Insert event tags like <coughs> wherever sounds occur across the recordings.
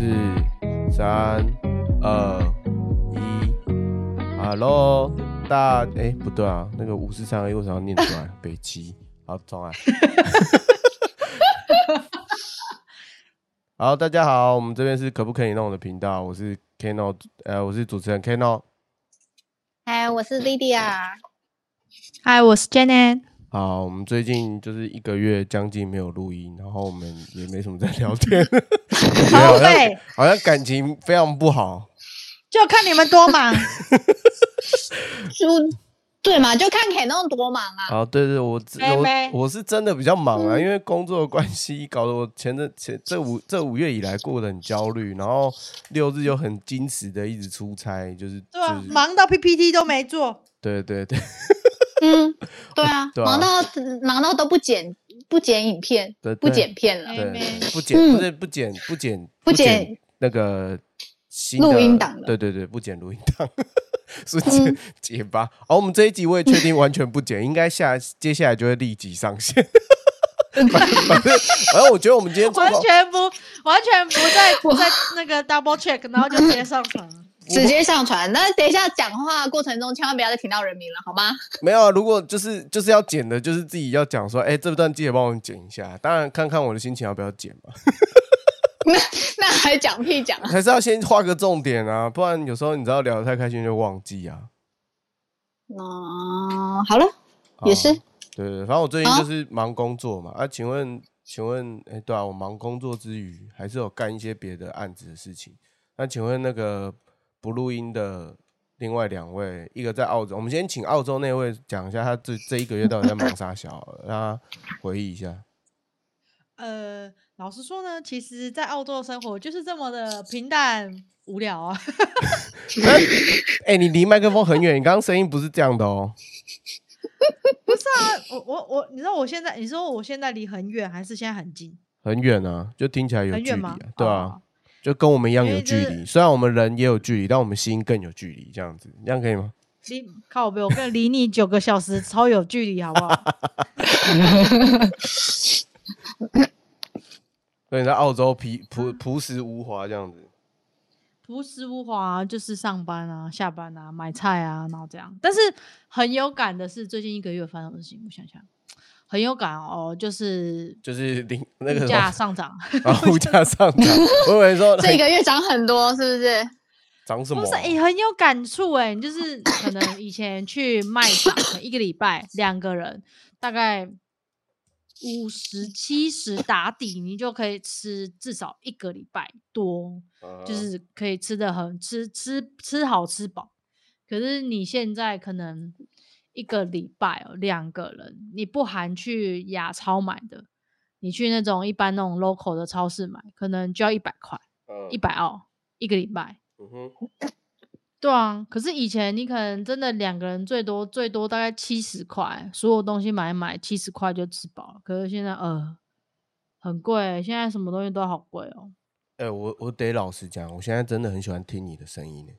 四、三、二、一，Hello，大哎、不对啊，那个五四三二一为什么要念出来？北极，好，重来。好，大家好，我们这边是可不可以弄的频道，我是 Keno，呃，我是主持人 Keno。嗨，我是莉莉亚。嗨，我是 Janet。好，我们最近就是一个月将近没有录音，然后我们也没什么在聊天，好累，好像感情非常不好。就看你们多忙。<laughs> 就对嘛，就看 K 弄多忙啊。啊，对对，我我我是真的比较忙啊，因为工作的关系，搞得我前阵前这五这五月以来过得很焦虑，然后六日又很矜持的一直出差，就是对啊就，是忙到 PPT 都没做。对对对嗯，对啊，<laughs> 对啊忙到忙到都不剪不剪影片对，不剪片了，对。妹妹，不剪嗯不是不剪不剪不剪那个新录音档了对对对，不剪录音档，<laughs> 瞬间嗯。<laughs> 结巴。好，我们这一集我也确定完全不剪，应该下接下来就会立即上线。反正反正反正我觉得我们今天完全不，完全不在在那个 double check，然后就直接上传了。直接上传。那等一下讲话过程中千万不要再听到人名了，好吗？没有啊，如果就是就是要剪的，就是自己要讲说，哎、这段记得帮我们剪一下。当然看看我的心情要不要剪嘛，<laughs> 那那还讲屁讲啊！还是要先画个重点啊，不然有时候你知道聊得太开心就忘记啊。嗯，好了，也是对，对反正我最近就是忙工作嘛。啊，请问，请问，哎、对啊，我忙工作之余，还是有干一些别的案子的事情。那请问那个不录音的另外两位，一个在澳洲，我们先请澳洲那位讲一下他这这一个月到底在忙啥小让他回忆一下。<laughs> 呃，老实说呢，其实，在澳洲的生活就是这么的平淡无聊啊。<laughs> 哎、你离麦克风很远，你刚刚声音不是这样的哦。<laughs> 不是啊，我我我，你知道我现在，你说我现在离很远，还是现在很近？很远啊，就听起来有距离？对啊，哦就跟我们一样有距离。虽然我们人也有距离，但我们心更有距离，这样子，这样可以吗？心靠背，我跟离你九个小时，超有距离，好不好？<laughs> 所以你在澳洲朴朴朴实无华这样子。朴实无华，就是上班啊、下班啊、买菜啊，然后这样。但是很有感的是，最近一个月发生的事情，我想想，很有感哦，就是就是零那个物价上涨，<laughs> 啊，物价上涨，我以为说 <laughs> 这个月涨很多，是不是？涨什么啊？不是诶、很有感触诶、就是 <coughs> 可能以前去卖场，一个礼拜两个人大概五十七十打底，你就可以吃至少一个礼拜多。嗯就是可以吃的很吃吃吃好吃饱。可是你现在可能一个礼拜哦，两个人，你不含去亚超买的，你去那种一般那种 local 的超市买，可能就要一百块，一百澳一个礼拜。嗯哼，<coughs> 对啊，可是以前你可能真的两个人最多最多大概七十块，所有东西买一买七十块就吃饱了。可是现在呃很贵，现在什么东西都好贵哦。哎、我我得老实讲，我现在真的很喜欢听你的声音呢。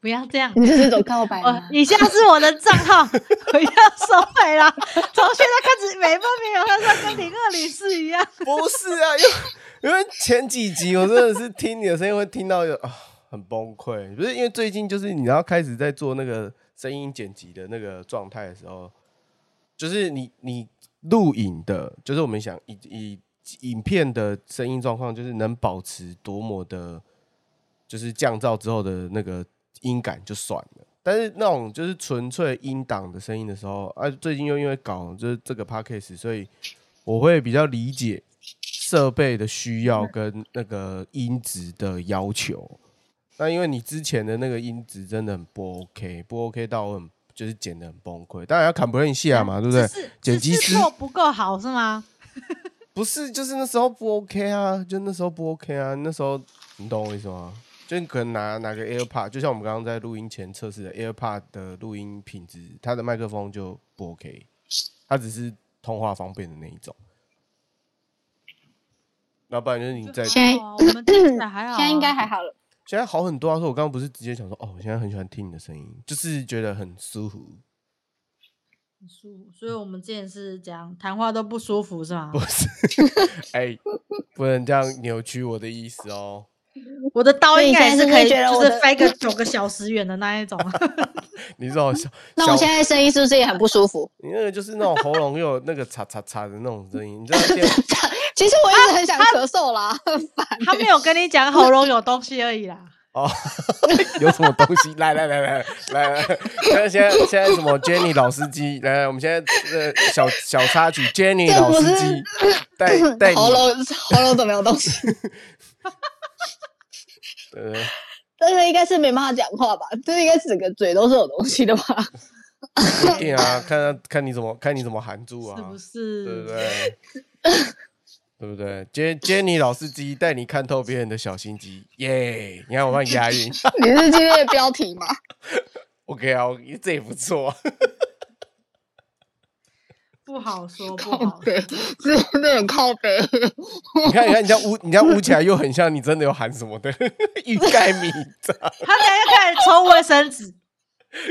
不要这样，你这是种告白呃吗，？以下是我的账号，<laughs> 我要收回啦。从现在开始，每分每秒都像跟零二零四一样。不是啊，因为因为前几集我真的是听你的声音会听到有啊很崩溃，不是因为最近就是你要开始在做那个声音剪辑的那个状态的时候，就是你你录影的，就是我们想以以影片的声音状况，就是能保持多么的，就是降噪之后的那个音感就算了。但是那种就是纯粹音档的声音的时候，啊，最近又因为搞就是这个 podcast，所以我会比较理解设备的需要跟那个音质的要求。那因为你之前的那个音质真的很不 OK，不 OK 到我很就是剪的很崩溃。当然要 complain 下嘛，对不对是？剪辑师不够好是吗？不是，就是那时候不 OK 啊，就那时候不 OK 啊，那时候你懂我意思吗？就你可能拿拿个 AirPod，就像我们刚刚在录音前测试的 AirPod 的录音品质，它的麦克风就不 OK，它只是通话方便的那一种。要不然就是你在现在还好啊我们听起来还好啊，现在应该还好了。现在好很多啊！说我刚刚不是直接想说，哦，我现在很喜欢听你的声音，就是觉得很舒服。很舒服。所以我们之前是讲谈话都不舒服是吗不？是，<laughs> 哎，不能这样扭曲我的意思哦。我的刀应该是可以，就是觉得我的飞个九个小时远的那一种。<laughs> 你这种小，<laughs> 那我现在声音是不是也很不舒服？你那个就是那种喉咙又有那个嚓嚓嚓的那种声音，你知道 <laughs> 电其实我一直很想咳嗽啦，很烦。他没有跟你讲喉咙有东西而已啦。哦，有什么东西？来来来来来来，现在现在现在什么 Jenny 老司机？来来，我们现在呃小小插曲，Jenny 老司机带带喉咙喉咙怎么有东西？呃，但是应该是没办法讲话吧？<laughs> 这应该整个嘴都是有东西的吧？不一定啊，<laughs> 看看你怎么看你怎么含住啊，是不是？对不对？<laughs> 对不对？Jen Jenny 老司机带你看透别人的小心机，耶！你看我帮你押韵你是今天的标题吗？，OK 啊，我这也不错。不好说，<laughs> 不好说。背，是有点靠背。你看，你看，你这样捂，<laughs> 你这样捂起来又很像你真的有喊什么的，欲盖弥彰。他等一下开始抽卫生纸，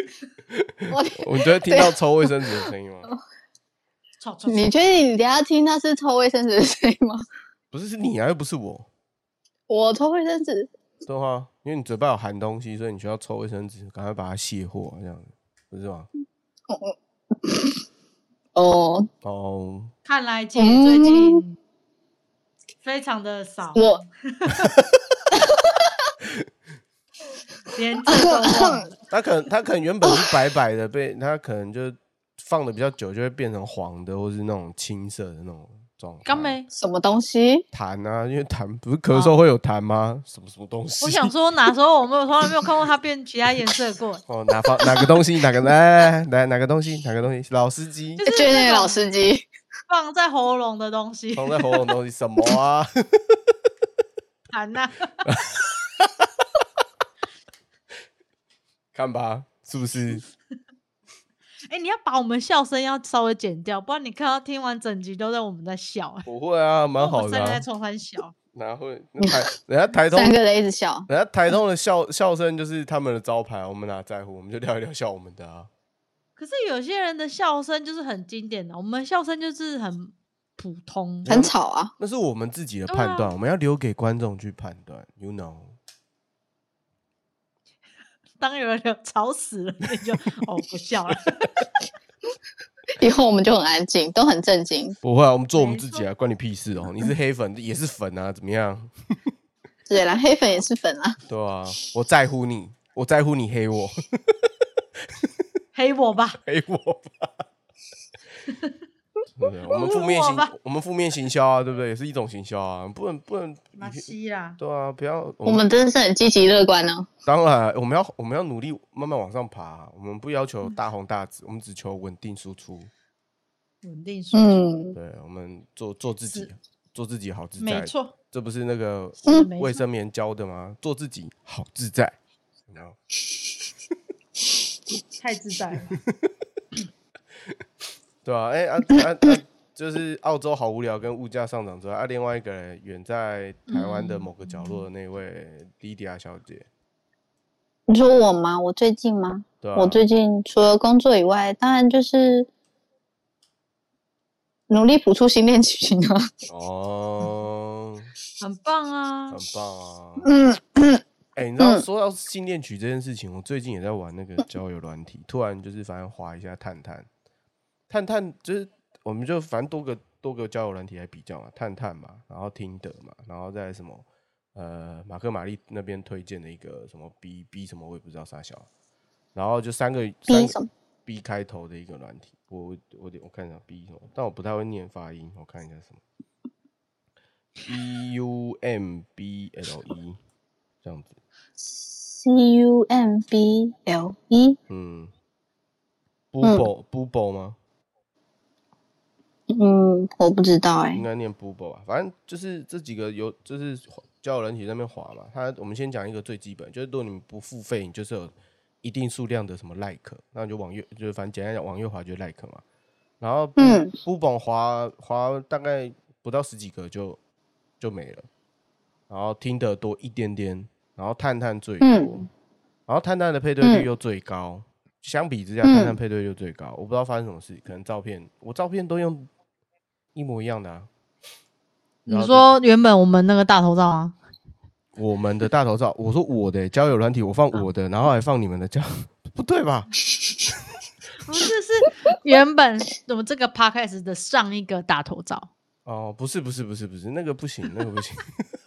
<laughs> 我我觉得听到抽卫生纸的声音吗？抽抽抽你确定你等下听他是抽卫生纸的声音吗？不是，是你啊，又不是我，我抽卫生纸，对啊？因为你嘴巴有含东西，所以你需要抽卫生纸，赶快把它卸货，这样子，不是吗？哦，哦。哦，看来姐最近非常的少，我连这都忘了。他可能他可能原本是白白的，被他可能就放的比较久，就会变成黄的，或是那种青色的那种刚没，什么东西？痰啊，因为痰不是咳嗽会有痰吗？什么什么东西？我想说哪时候我没有从来没有看过它变其他颜色过，<laughs> 哦，哪方哪个东西？哪个来来来哪个东西？哪个东西？老司机就是就是那个那种老司机，放在喉咙的东西，放在喉咙的东西什么啊？<laughs> 痰呐。<laughs> 看吧，是不是？哎、你要把我们笑声要稍微剪掉，不然你看到听完整集都在我们在笑、哎，不会啊，蛮 <laughs> 好的、啊们三个在。冲三笑。<laughs> 哪会？<laughs> 那台人家台通，三个人一直笑。人家台通的笑笑声就是他们的招牌，我们哪在乎？我们就聊一聊笑我们的啊。可是有些人的笑声就是很经典的，我们笑声就是很普通。很吵啊！那是我们自己的判断，啊我们要留给观众去判断。You know，当有人吵死了，<laughs> 你就哦不笑了。以后我们就很安静，都很震惊。不会啊，我们做我们自己啊，关你屁事哦！你是黑粉也是粉啊，怎么样？<laughs> 对啦，黑粉也是粉啊。对啊，我在乎你，我在乎你黑我，黑我吧，<laughs> 黑我吧。对不对？我们负面行，我们负面行销啊，对不对？也是一种行销啊，不能不能，马西啦。对啊，不要。我们真的是很积极乐观呢。当然，我们要我们要努力慢慢往上爬，我们不要求大红大紫，我们只求稳定输出。<laughs> 稳定输出，嗯，对，我们做做自己，做自己好自在没。错，这不是那个卫生棉教的吗？做自己好自在。然后 <laughs> 太自在了。对啊，哎、啊 <laughs> 啊啊，就是澳洲好无聊，跟物价上涨之外，啊，另外一个人远在台湾的某个角落的那位莉迪亚小姐，你说我吗？我最近吗？对啊，我最近除了工作以外，当然就是努力谱出新恋情啊。<laughs> 哦，很棒啊很！棒啊。嗯，哎、你知道嗯说到新恋曲这件事情，我最近也在玩那个交友软体，突然就是反正滑一下探探，探探就是我们就反正多个多个交友软体来比较嘛，探探嘛，然后听得嘛，然后再什么呃马克玛丽那边推荐的一个什么 B B 什么我也不知道啥小，然后就三个 B 什么？B 开头的一个软体，我我我我看一下 B 什么，但我不太会念发音，我看一下什么。B U M B L E 这样子。C U M B L E，嗯，Bubble、Bubble 吗？嗯，我不知道哎、应该念 Bubble 吧。反正就是这几个有，就是交友人体在那边滑嘛。他我们先讲一个最基本，就是如果你们不付费，你就是有一定数量的什么 like，那你就往右，就是反正简单讲，往右滑就是 like 嘛。然后嗯 Bubble 滑滑大概不到十几个就就没了。然后听得多一点点，然后探探最多，嗯然后探探的配对率嗯又最高。相比之下，嗯探探配对率最高。我不知道发生什么事，可能照片我照片都用一模一样的啊。你说原本我们那个大头照啊，我们的大头照，我说我的交友软体，我放我的，然后还放你们的，这 <laughs> 样不对吧？不是是原本我们这个 podcast 的上一个大头照，哦，不是不是不是不是，那个不行，那个不行，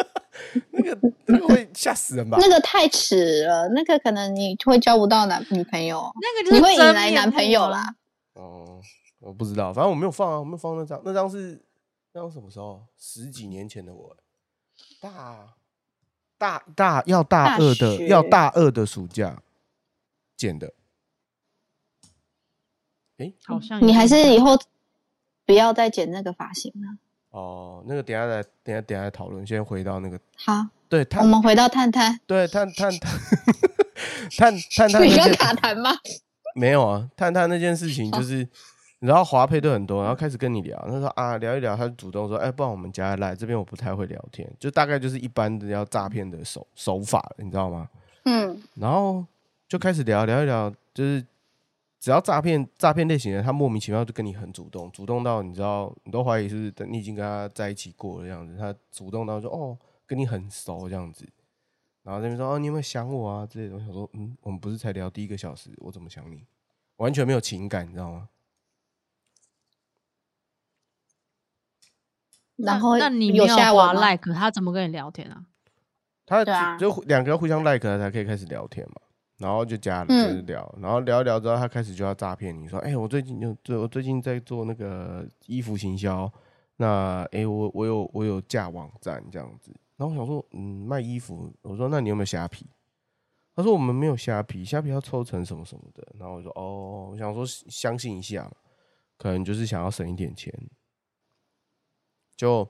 <laughs> 那个那个会吓死人吧？那个太迟了，那个可能你会交不到男女朋友，那个就你会引来男朋友啦。。哦，我不知道，反正我没有放啊，我没有放那张，那张是那张什么时候？十几年前的我，大大大要大大二的学要大二的暑假剪的。哎，好像你还是以后不要再剪那个发型了。哦，那个等下再等下等下再讨论，先回到那个好，对我们回到探探，对探探探 <laughs> 探探探你要卡痰吗？没有啊，探探那件事情就是，你知道华配对很多，然后开始跟你聊，他说啊聊一聊，他就主动说，哎、不然我们加来这边我不太会聊天，就大概就是一般的要诈骗的手手法，你知道吗？嗯，然后就开始聊聊一聊，就是只要诈骗诈骗类型的，他莫名其妙就跟你很主动，主动到你知道你都怀疑是不是你已经跟他在一起过了这样子，他主动到说哦跟你很熟这样子，然后那边说哦你有没有想我啊之类的，我想说嗯我们不是才聊第一个小时，我怎么想你？完全没有情感，你知道吗？然后那你没有下文 like，他怎么跟你聊天啊？他就就两个人互相 like 才可以开始聊天嘛，然后就加了，嗯就是聊，然后聊一聊之后，他开始就要诈骗你说，哎、我最近就最我最近在做那个衣服行销，那哎、我我有我有架网站这样子，然后我想说，嗯，卖衣服，我说那你有没有虾皮？他说我们没有虾皮，虾皮要抽成什么什么的，然后我说哦，我想说相信一下嘛，可能就是想要省一点钱，就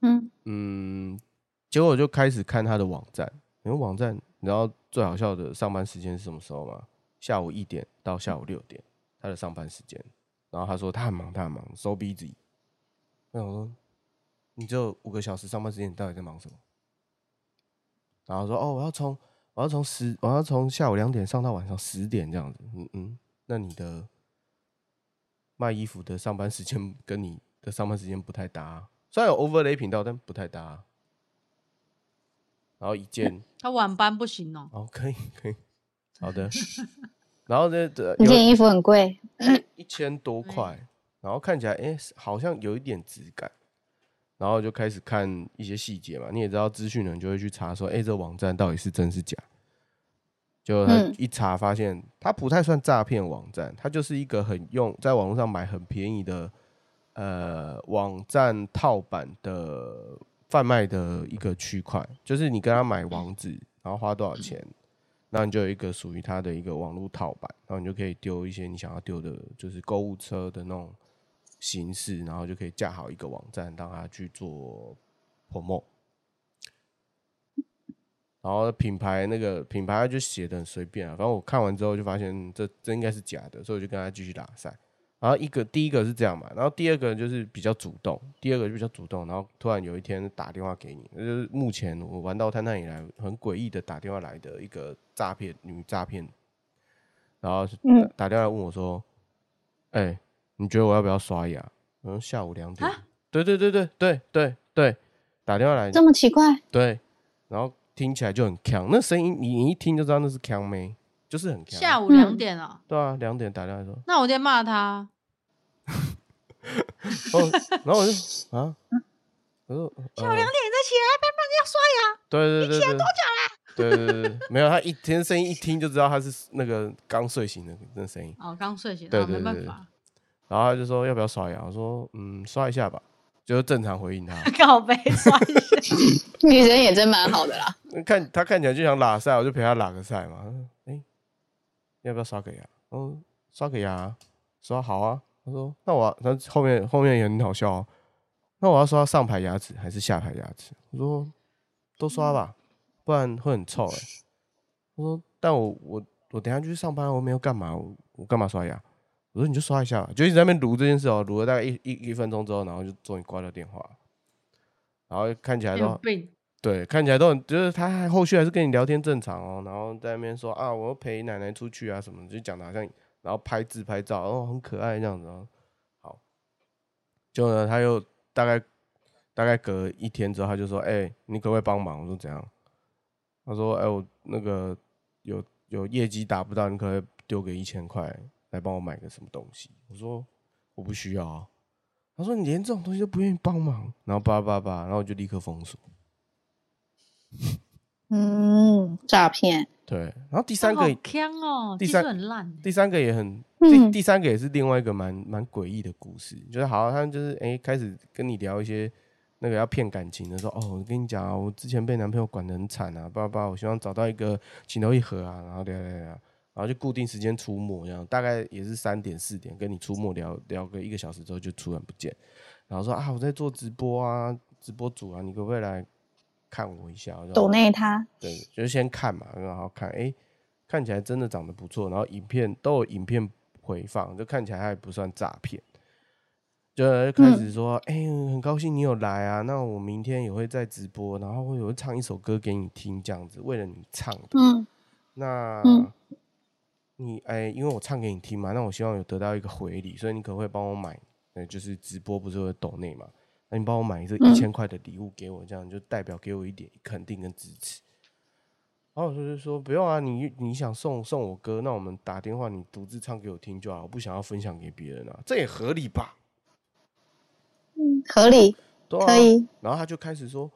嗯，嗯，结果我就开始看他的网站，因为网站你知道最好笑的上班时间是什么时候吗？下午一点到下午六点，他的上班时间。然后他说他很忙，他很忙，so busy。那我想说，你只有五个小时上班时间，你到底在忙什么？然后说哦，我要从我要从十我要从下午两点上到晚上十点这样子。嗯嗯，那你的卖衣服的上班时间跟你的上班时间不太搭啊、虽然有 overlay 频道，但不太搭啊、然后一件 <laughs> 他晚班不行哦。哦，可以可以，好的。然后呢，这有你件衣服很贵，一千多块，然后看起来哎、诶好像有一点质感，然后就开始看一些细节嘛。你也知道，资讯人就会去查说，哎、这网站到底是真是假。就他嗯一查发现，它不太算诈骗网站，它就是一个很用在网络上买很便宜的呃网站套版的贩卖的一个区块，就是你跟他买网址，然后花多少钱，那你就有一个属于他的一个网络套版，然后你就可以丢一些你想要丢的，就是购物车的那种形式，然后就可以架好一个网站，让他去做 promo。然后品牌那个品牌它就写的很随便啊，反正我看完之后就发现这这应该是假的，所以我就跟他继续打赛。然后一个第一个是这样嘛，然后第二个就是比较主动，第二个就比较主动，然后突然有一天打电话给你，那就是目前我玩到探探以来很诡异的打电话来的一个诈骗女诈骗，然后嗯打打电话来问我说：“哎、你觉得我要不要刷牙？”嗯，下午两点啊。对对对对对对对，打电话来这么奇怪，对，然后听起来就很强，那声音你你一听就知道那是强妹，就是很强。下午两嗯点哦，对啊，两点打电话说，那我在骂他。<laughs> 哦，然后我就啊，我说下午两点再起来，慢慢要刷牙。对对对对，多久啦？对对对对，没有，他一听声音一听就知道他是那个刚睡醒的那声音，哦，刚睡醒，哦，对对对没办法，然后他就说要不要刷牙？我说嗯，刷一下吧，就是正常回应他。<laughs> 告白刷一下。<laughs> 女人也真蛮好的啦。看他看起来就想拉赛，我就陪他拉个赛嘛。要不要刷个牙？嗯，刷个牙，刷好啊。他说那我要他后面后面也很好笑哦。那我要刷上排牙齿还是下排牙齿？我说都刷吧，不然会很臭哎、他说但我我我等下就去上班，我没有干嘛，我我干嘛刷牙？我说你就刷一下吧，就一直在那边撸这件事哦，撸了大概一一一分钟之后，然后就终于挂掉电话，然后看起来都有病，对，看起来都很，就是他后续还是跟你聊天正常哦，然后在那边说啊，我要陪奶奶出去啊什么，就讲的好像，然后拍自拍照，哦，很可爱这样子哦。好，就呢，他又大概大概隔一天之后，他就说，哎、你可不可以帮忙？我说怎样？他说，哎、我那个有有业绩达不到，你可不可以丢个一千块来帮我买个什么东西？我说我不需要啊。他说你连这种东西都不愿意帮忙，然后叭叭叭，然后我就立刻封锁。<laughs> 嗯，诈骗，对，然后第三个好强哦，第三很烂欸。第三个也很，嗯。第第三个也是另外一个蛮蛮诡异的故事，就是好，他就是哎、开始跟你聊一些那个要骗感情的，说哦，我跟你讲啊，我之前被男朋友管得很惨啊，叭叭，我希望找到一个情投意合啊，然后聊聊聊聊，然后就固定时间出没，这样大概也是三点四点跟你出没聊聊个一个小时之后就突然不见，然后说啊我在做直播啊，直播主啊，你可不可以来看我一下？抖内他，对，就是先看嘛，然后看，哎、看起来真的长得不错，然后影片都有影片回放，就看起来还不算诈骗。就开始说，哎、很高兴你有来啊，那我明天也会在直播，然后我也会唱一首歌给你听，这样子，为了你唱的。嗯那、嗯你哎、因为我唱给你听嘛，那我希望有得到一个回礼，所以你可不可以帮我买？呃，就是直播不是会抖内嘛？那你帮我买一个一嗯千块的礼物给我，这样就代表给我一点肯定跟支持。然后我就说不用啊，你你想送送我歌，那我们打电话你独自唱给我听就好，我不想要分享给别人啊，这也合理吧？嗯，合理，对啊可以，然后他就开始说，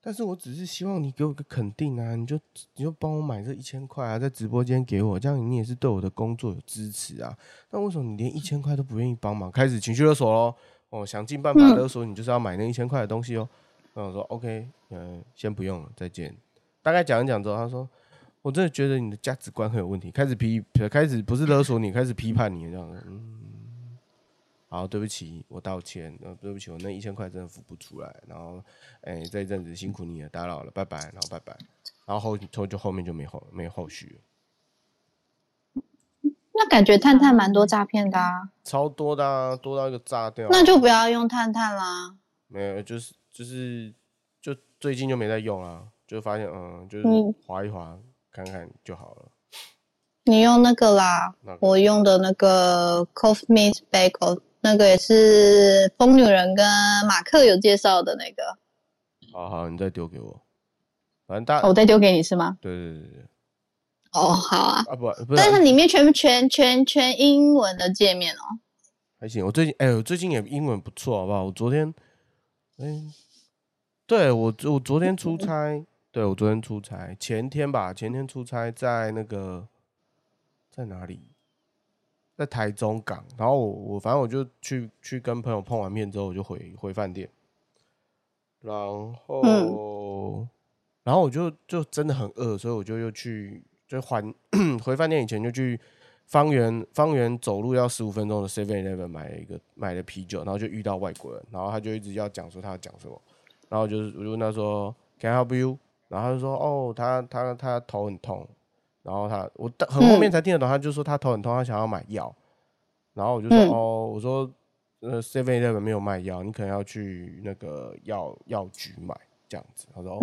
但是我只是希望你给我个肯定啊，你就你就帮我买这一千块啊，在直播间给我，这样你也是对我的工作有支持啊。那为什么你连一千块都不愿意帮忙？开始情绪勒索喽，哦，想尽办法嗯勒索你，就是要买那一千块的东西哦。那我说 OK，嗯、先不用了，再见。大概讲一讲之后，他说。我真的觉得你的价值观很有问题，开始批，开始不是勒索你，开始批判你这样子。嗯，好，对不起，我道歉。呃，对不起，我那一千块真的付不出来。然后，哎、这一阵子辛苦你了，打扰了，拜拜。然后拜拜。然后后后就后面就没后没后续感觉探探蛮多诈骗的啊，超多的、啊，多到一个炸掉。那就不要用探探啦。没有，就是就是就最近就没在用啊，就发现嗯，就是嗯划一划看看就好了。你用那个啦，那个我用的那个 Coffee Meets Bagel，那个也是疯女人跟马克有介绍的那个，好好，你再丢给我。反正大，我再丢给你是吗？对对对对对哦，好啊，啊不不但是是里面全全全全英文的界面哦。还行。我最近哎、我最近也英文不错，好不好？我昨天哎、对我我昨天出差，<laughs> 对我昨天出差，前天吧，前天出差在那个在哪里？在台中港，然后我我反正我就去去跟朋友碰完面之后，我就回回饭店，然后、然后我就就真的很饿，所以我就又去就还回饭店以前就去方圆方圆走路要十五分钟的 Seven Eleven 买了一个买了啤酒，然后就遇到外国人，然后他就一直要讲说他要讲什么，然后就是我就问他说 Can I help you？然后他就说哦他他他头很痛，然后他我到很后面才听得懂，他就说他头很痛，他想要买药，然后我就说、嗯。哦我说呃 Seven Eleven 没有卖药，你可能要去那个药药局买这样子。他说哦、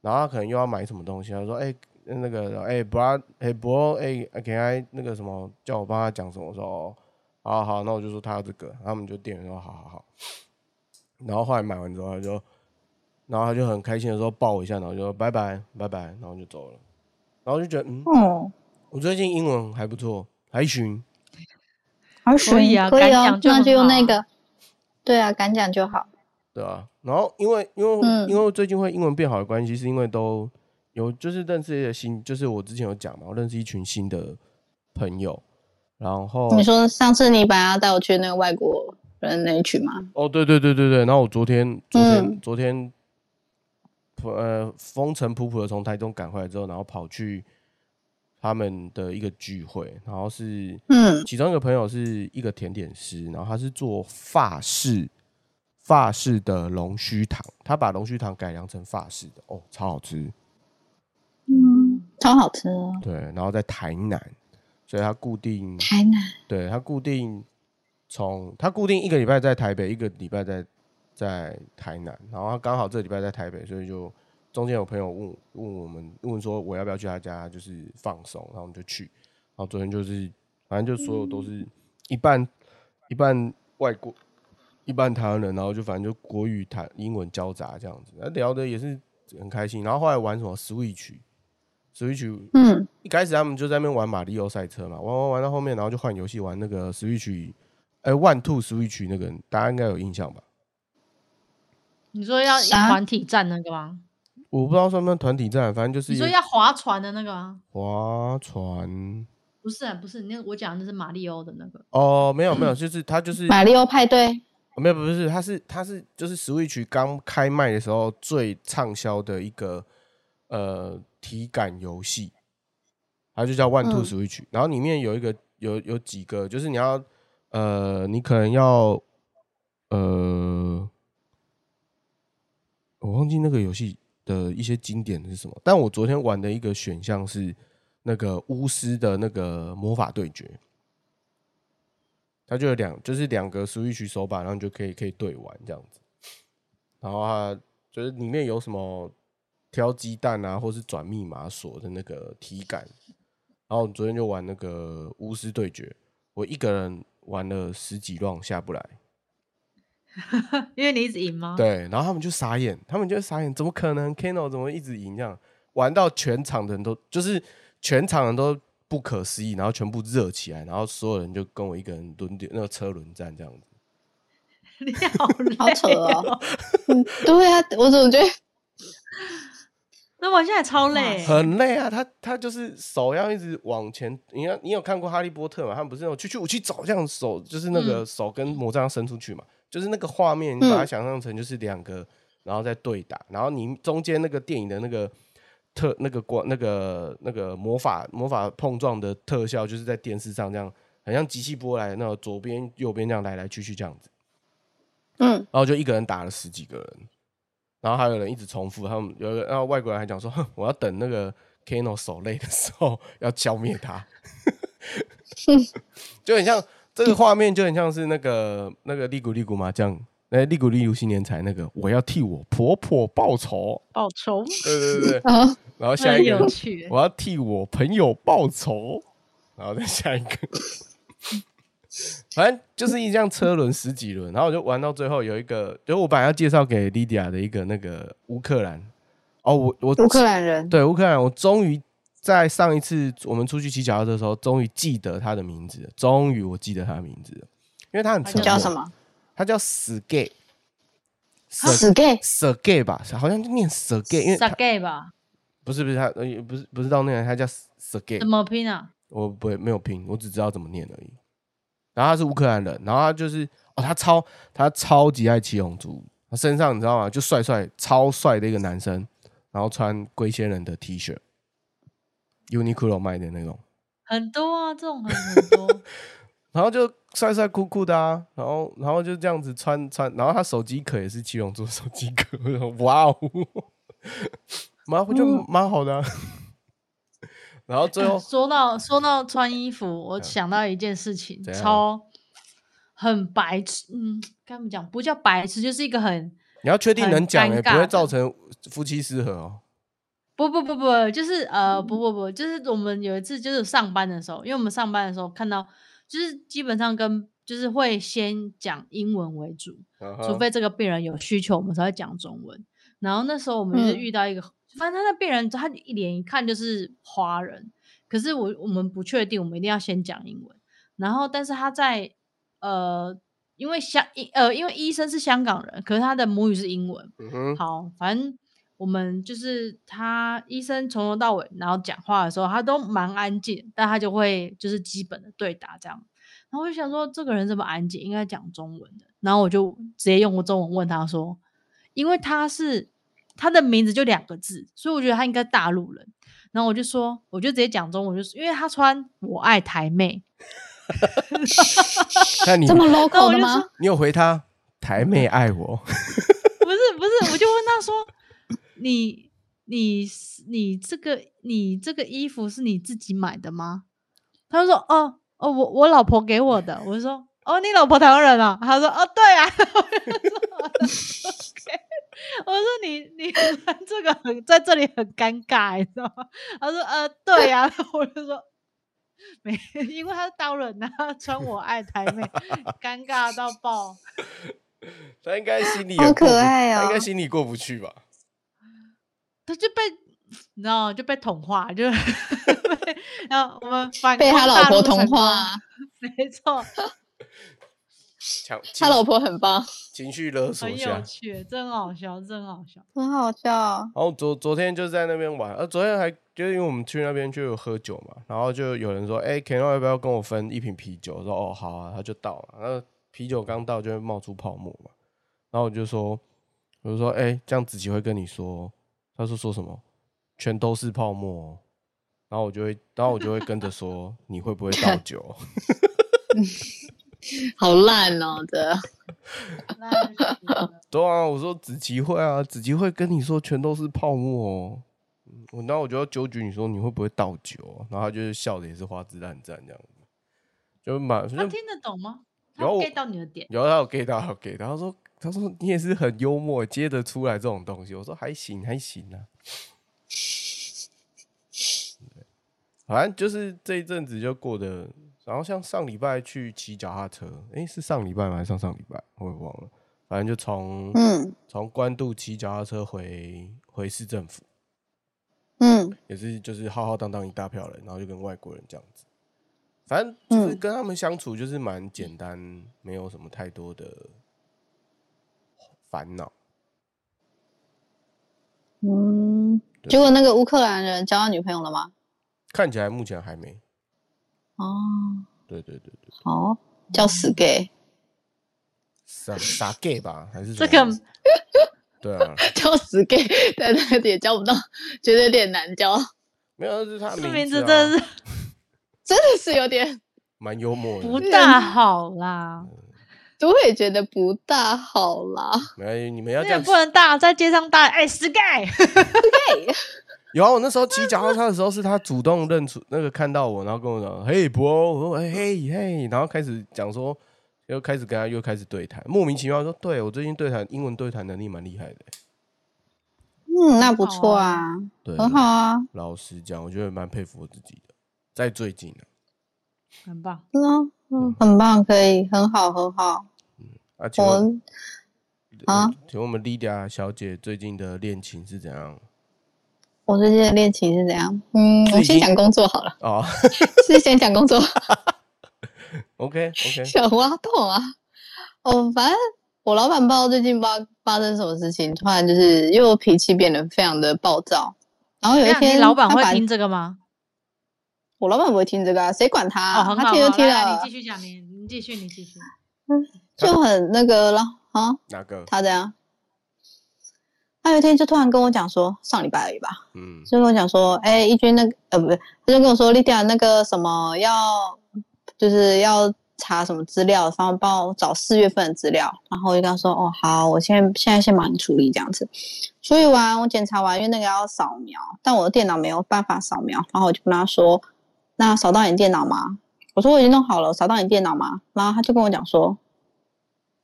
然后他可能又要买什么东西，他说哎、那个哎 bro 哎 bro 哎给他那个什么叫我帮他讲什么，我说哦好好，那我就说他要这个，然后他们就店员说好好好，然后后来买完之后他就。然后他就很开心的说抱我一下，然后就说拜拜拜拜，然后就走了。然后就觉得嗯，哦，我最近英文还不错，还行。还可以啊可以哦讲，就那就用那个。对啊，敢讲就好。对啊，然后因为因为、嗯因为最近会英文变好的关系，是因为都有就是认识一些新，就是我之前有讲嘛，我认识一群新的朋友，然后你说上次你本来要带我去那个外国人那一群吗？哦对对对对对，然后我昨天昨天、嗯昨天呃风尘仆仆的从台中赶回来之后，然后跑去他们的一个聚会，然后是嗯，其中一个朋友是一个甜点师，然后他是做法式法式的龙须糖，他把龙须糖改良成法式的，哦，超好吃。嗯，超好吃哦。对，然后在台南，所以他固定，台南，对他固定从他固定一个礼拜在台北，一个礼拜在在台南，然后他刚好这礼拜在台北，所以就中间有朋友问问我们问说我要不要去他家就是放松，然后我们就去。然后昨天就是反正就所有都是一半一半外国一半台湾人，然后就反正就国语谈英文交杂这样子，那聊的也是很开心。然后后来玩什么 Switch，Switch 嗯，一开始他们就在那边玩马里奥赛车嘛，玩玩玩到后面，然后就换游戏玩那个 Switch，哎、One Two Switch 那个大家应该有印象吧？你说要啥团体战那个吗？我不知道算不算团体战，反正就是你说要划船的那个吗？划船不是啊，不是，那个我讲的是马里欧的那个。哦，没有没有，就是他就是马里奥派对，没有不是，他是他是就是 Switch 刚开卖的时候最畅销的一个呃体感游戏，它就叫 One Two 嗯 Switch，、然后里面有一个有有几个，就是你要呃你可能要呃我忘记那个游戏的一些经典是什么，但我昨天玩的一个选项是那个巫师的那个魔法对决。它就有两，就是两个 Switch 手把，然后你就可以可以对玩这样子。然后它就是里面有什么挑鸡蛋啊，或是转密码锁的那个体感。然后昨天就玩那个巫师对决，我一个人玩了十几 round 下不来。<laughs> 因为你一直赢吗？，对，然后他们就傻眼，他们就傻眼，怎么可能？Kano 怎么一直赢这样？玩到全场的人都就是全场人都不可思议，然后全部热起来，然后所有人就跟我一个人轮流那个车轮战这样子。<laughs> 你好累、好扯哦。<laughs> 嗯，对啊，我怎么觉得那玩下来超累、很累啊，他他就是手要一直往前。你看，你有看过《哈利波特》吗？他们不是那种去去我去找这样手，就是那个手跟魔杖伸出去嘛，就是那个画面，你把它嗯想象成就是两个，然后再对打，然后你中间那个电影的那个特那个光那个那个魔法魔法碰撞的特效，就是在电视上这样，很像机器波来那种左边右边这样来来去去这样子。嗯，然后就一个人打了十几个人，然后还有人一直重复，他们有一个，然后外国人还讲说，哼，我要等那个 Kano 手累的时候要消灭他，<laughs> 就很像这个画面，就很像是那个那个利古利古麻将，那利古利古新年财那个，我要替我婆婆报仇，报仇，对对对。对，哦，<laughs> 然后下一个、我要替我朋友报仇，然后再下一个，<laughs> 反正就是一辆车轮十几轮，然后我就玩到最后有一个，就是我本来要介绍给 Lydia 的一个那个乌克兰，哦，我我乌克兰人，对乌克兰，我终于在上一次我们出去骑脚踏车的时候，终于记得他的名字了，终于我记得他的名字了，因为他很他沉默叫什？么？他叫 Sergey。死 gay，Sergey 吧，好像就念 Sergey，因为他 s gay 吧？不是不是他，呃不是不是到那个，他叫 Sergey 怎。么拼啊？我不会没有拼，我只知道怎么念而已。然后他是乌克兰人，然后他就是哦，他超他超级爱七龙珠，他身上你知道吗？就帅帅超帅的一个男生，然后穿龟仙人的 T 恤，Uniqlo 卖的那种，很多啊，这种很很多。<laughs> 然后就帅帅酷酷的啊，然后然后就这样子穿穿，然后他手机壳也是七龙珠手机壳，哇哦，<laughs> 蛮我觉得蛮好的、啊。然后最后 <laughs> 说到说到穿衣服，我想到一件事情，超很白痴，嗯，该怎么讲？不叫白痴，就是一个很你要确定能讲哎、很尴尬不会造成夫妻失和哦。不不不不，就是呃不不不，就是我们有一次就是上班的时候，因为我们上班的时候看到，就是基本上跟就是会先讲英文为主，嗯除非这个病人有需求，我们才会讲中文。然后那时候我们就是嗯遇到一个，反正他那病人他一脸一看就是华人，可是我我们不确定，我们一定要先讲英文。然后但是他在呃，因为香呃因为医生是香港人，可是他的母语是英文，嗯，好，反正我们就是他医生从头到尾，然后讲话的时候，他都蛮安静，但他就会就是基本的对答这样。然后我就想说，这个人这么安静，应该讲中文的。然后我就直接用中文问他说，因为他是他的名字就两个字，所以我觉得他应该大陆人。然后我就说，我就直接讲中文，就是因为他穿我爱台妹，<laughs> 那你 <laughs> 这么 local 的吗？<laughs> 你有回他台妹爱我，不是不是，我就问他说：“你你你这个你这个衣服是你自己买的吗？”他就说：“哦哦，我我老婆给我的。”我就说：“哦，你老婆台湾人啊？”他说：“哦，对啊。”我就说你你穿这个很在这里很尴尬，你知道吗？他说呃对呀、<laughs> 我就说没，因为他是刀人呐、穿我爱台妹，尴尬到爆。他应该心里好可爱他应该哦心里过不去吧？他就被你知道就被同化，就 <laughs> 被然后我们反被他老婆同化，没错，<laughs> 强他老婆很棒，<laughs> 情绪勒索很下有。趣，真好笑，真好笑。很好笑。然后昨昨天就在那边玩，呃，昨天还就是因为我们去那边就有喝酒嘛，然后就有人说，哎、k e n o 要不要跟我分一瓶啤酒？我说哦好啊，他就倒了，然后啤酒刚倒就会冒出泡沫嘛，然后我就说，我就说，哎、这样子琪会跟你说，他说说什么？全都是泡沫哦、然后我就会，然后我就会跟着说，你会不会倒 <laughs> 酒？<laughs> <laughs> 好烂哦，这对啊，我说子琪会啊，子琪会跟你说全都是泡沫哦。嗯我然后我就要纠举你说你会不会倒酒啊、然后他就是笑的也是花枝乱颤这样子，就蛮就他听得懂吗？他有 get 到你的点，有他有 get 到，有 get 到，他说他说你也是很幽默，接得出来这种东西。我说还行还行啊，对 <laughs> 反正就是这一阵子就过得，然后像上礼拜去骑脚踏车，诶，是上礼拜吗？还是上上礼拜？我也忘了。反正就从嗯从关渡骑脚踏车回回市政府，嗯也是就是浩浩荡荡一大票人，然后就跟外国人这样子。反正就是嗯跟他们相处就是蛮简单，没有什么太多的烦恼。嗯。对结果那个乌克兰人交到女朋友了吗？看起来目前还没。哦，对对对对，哦，叫死 gay，傻傻 gay 吧，还是这个 <laughs> 对啊，叫死 gay，但那个也叫不到，觉得有点难叫，没有，这是他的名字、啊，字真的是 <laughs> 真的是有点，<laughs> 蛮幽默的。不大好啦，我也觉得不大好啦。没你们要这样不能大在街上大哎死 gay，有啊，我那时候骑脚踏车的时候，是他主动认出那个看到我，然后跟我讲：“嘿，博。”我说：“哎嘿嘿。”然后开始讲说，又开始跟他又开始对谈，莫名其妙说：“对我最近对谈英文对谈能力蛮厉害的。嗯，那不错啊，”对，很好啊，老实讲，我觉得蛮佩服我自己的，在最近啊，很棒。嗯啊嗯，很棒，可以，很好，很好。啊，请问我啊呃请问我们 Lydia 小姐最近的恋情是怎样？我最近的恋情是怎样？嗯，我先讲工作好了，哦 <laughs> 是先讲工作。，OK OK，<laughs> 小挖洞啊！哦，反正我老板不知道最近发发生什么事情，突然就是又脾气变得非常的暴躁。然后有一天，老板会听这个吗？我老板不会听这个啊，谁管他、哦，他听就听了你继，续讲，你你继续，你继续。嗯就很那个了啊。哪个？他这样，他有一天就突然跟我讲说，上礼拜而已吧，嗯就跟我讲说，哎、义军那个呃不对，他就跟我说，丽迪亚那个什么要就是要查什么资料，然后帮我找四月份的资料，然后我就跟他说，哦好，我现在现在先帮你处理这样子，处理完我检查完，因为那个要扫描，但我的电脑没有办法扫描，然后我就跟他说，那扫到你电脑吗？我说我已经弄好了，扫到你电脑吗？然后他就跟我讲说，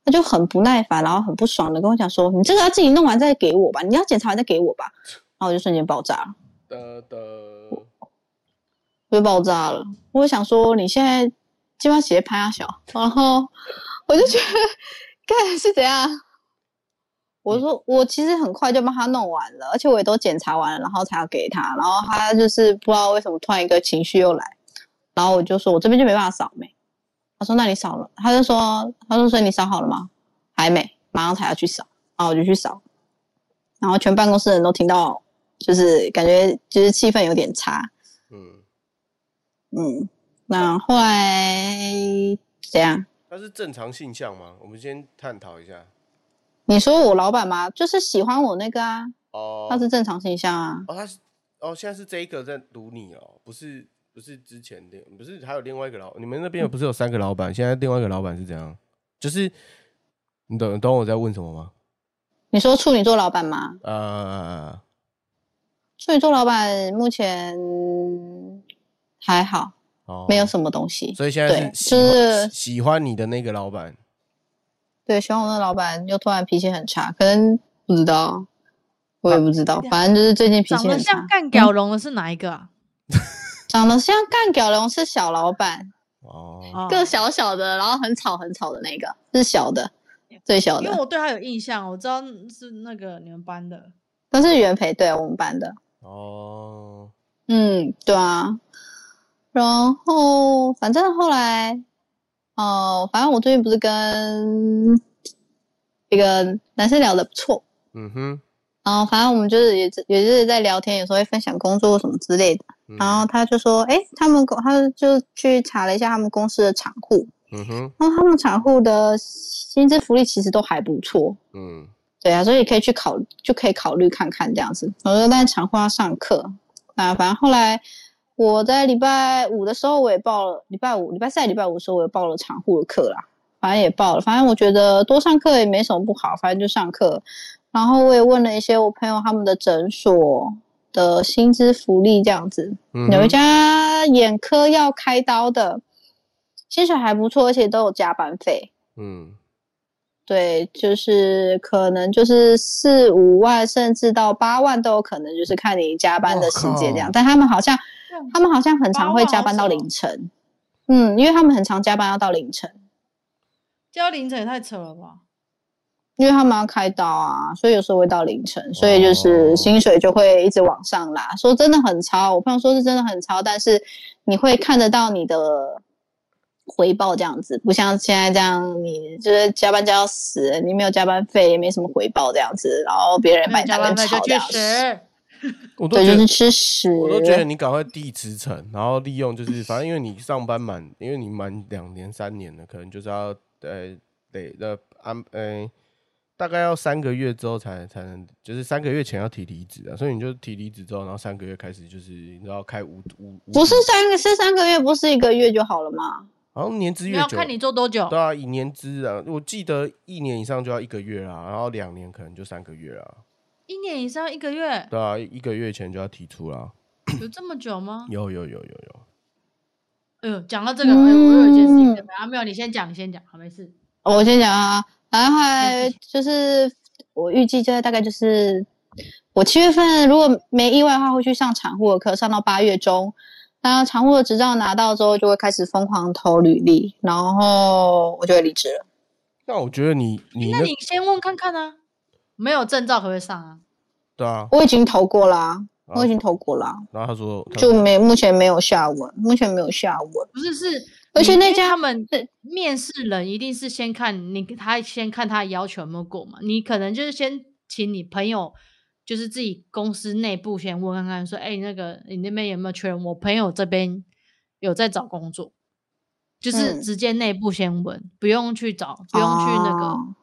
他就很不耐烦，然后很不爽的跟我讲说，你这个要自己弄完再给我吧，你要检查完再给我吧。然后我就瞬间爆炸了。的的，我就爆炸了。我想说，你现在基本上写拍啊小，然后我就觉得，干是怎样？我说我其实很快就帮他弄完了，而且我也都检查完了，然后才要给他。然后他就是不知道为什么突然一个情绪又来，然后我就说我这边就没办法扫描。他说那你扫了，他就说他就说你扫好了吗？还没，马上才要去扫。然后我就去扫，然后全办公室的人都听到，就是感觉就是气氛有点差。嗯，嗯，那后来怎样？他是正常性向吗？我们先探讨一下。你说我老板吗？就是喜欢我那个啊，哦，他是正常现象啊。哦，他是哦，现在是这一个在读你哦，不是不是之前的，不是还有另外一个老，你们那边不是有三个老板？现在另外一个老板是怎样？就是你懂懂我在问什么吗？你说处女座老板吗？呃，处女座老板目前还好，哦，没有什么东西。所以现在对是喜欢就是喜欢你的那个老板，对，喜欢我的老板又突然脾气很差，可能不知道。我也不知道，反正就是最近脾长得气很差像。干屌龙的是哪一个啊？<laughs> 长得像干屌龙是小老板，哦，哦。个小小的，然后很吵很吵的那个是小的，最小的，因为我对他有印象，我知道是那个你们班的。他是原培对我们班的。哦，嗯，对啊。然后反正后来，哦、反正我最近不是跟一个男生聊的不错，嗯哼，然后反正我们就是也是也是在聊天，有时候会分享工作什么之类的。嗯然后他就说，哎，他们公他就去查了一下他们公司的厂户，嗯哼，然后他们厂户的薪资福利其实都还不错。嗯对啊，所以可以去考，就可以考虑看看这样子。我说，但是厂户要上课啊，反正后来我在礼拜五的时候，我也报了，礼拜五、礼拜四、礼拜五的时候，我也报了厂户的课啦。反正也报了，反正我觉得多上课也没什么不好，反正就上课。然后我也问了一些我朋友他们的诊所的薪资福利这样子，嗯有一，家眼科要开刀的，薪水还不错，而且都有加班费。嗯对，就是可能就是四五万，甚至到八万都有可能，就是看你加班的时间这样。但他们好像，嗯他们好像很常会加班到凌晨。嗯，因为他们很常加班要到凌晨，交凌晨也太扯了吧？因为他们要开刀啊，所以有时候会到凌晨，所以就是哦薪水就会一直往上拉。说真的很超，我朋友说是真的很超，但是你会看得到你的回报这样子，不像现在这样，你就是加班加到死，你没有加班费，也没什么回报这样子，然后别人没有买单跟加班费就去吵这样子。死。对，我都觉得就是吃屎。我都觉得你赶快递辞呈，然后利用就是反正因为你上班满，因为你满两年三年了，可能就是要呃得呃安呃大概要三个月之后才才能，就是三个月前要提离职啊，所以你就提离职之后，然后三个月开始就是你知道开无无无不是三个是三个月，不是一个月就好了吗？好像年资没越久，有看你做多久对，啊，以年资啊，我记得一年以上就要一个月啦，然后两年可能就三个月啦，一年以上一个月，对啊，一个月前就要提出啦，有这么久吗？有有有有有，哎呦，讲到这个，哎，我有一件事情嗯准备啊，没有，你先讲，你先讲，好，没事。哦我先讲啊，然后后来就是我预计就是大概就是我七月份如果没意外的话，会去上产护的课，上到八月中。那产护的执照拿到之后，就会开始疯狂投履历，然后我就会离职了。那我觉得你你那那你先问看看啊，没有证照可不可以上啊？对啊，我已经投过啦，我已经投过啦，然后他说就说没目前没有下文，目前没有下文。不是，是，而且那家他们对面试人一定是先看你，他先看他的要求有没有过嘛。你可能就是先请你朋友，就是自己公司内部先问看看，说，哎、那个你那边有没有缺人？我朋友这边有在找工作，就是嗯直接内部先问，不用去找，不用去那个，哦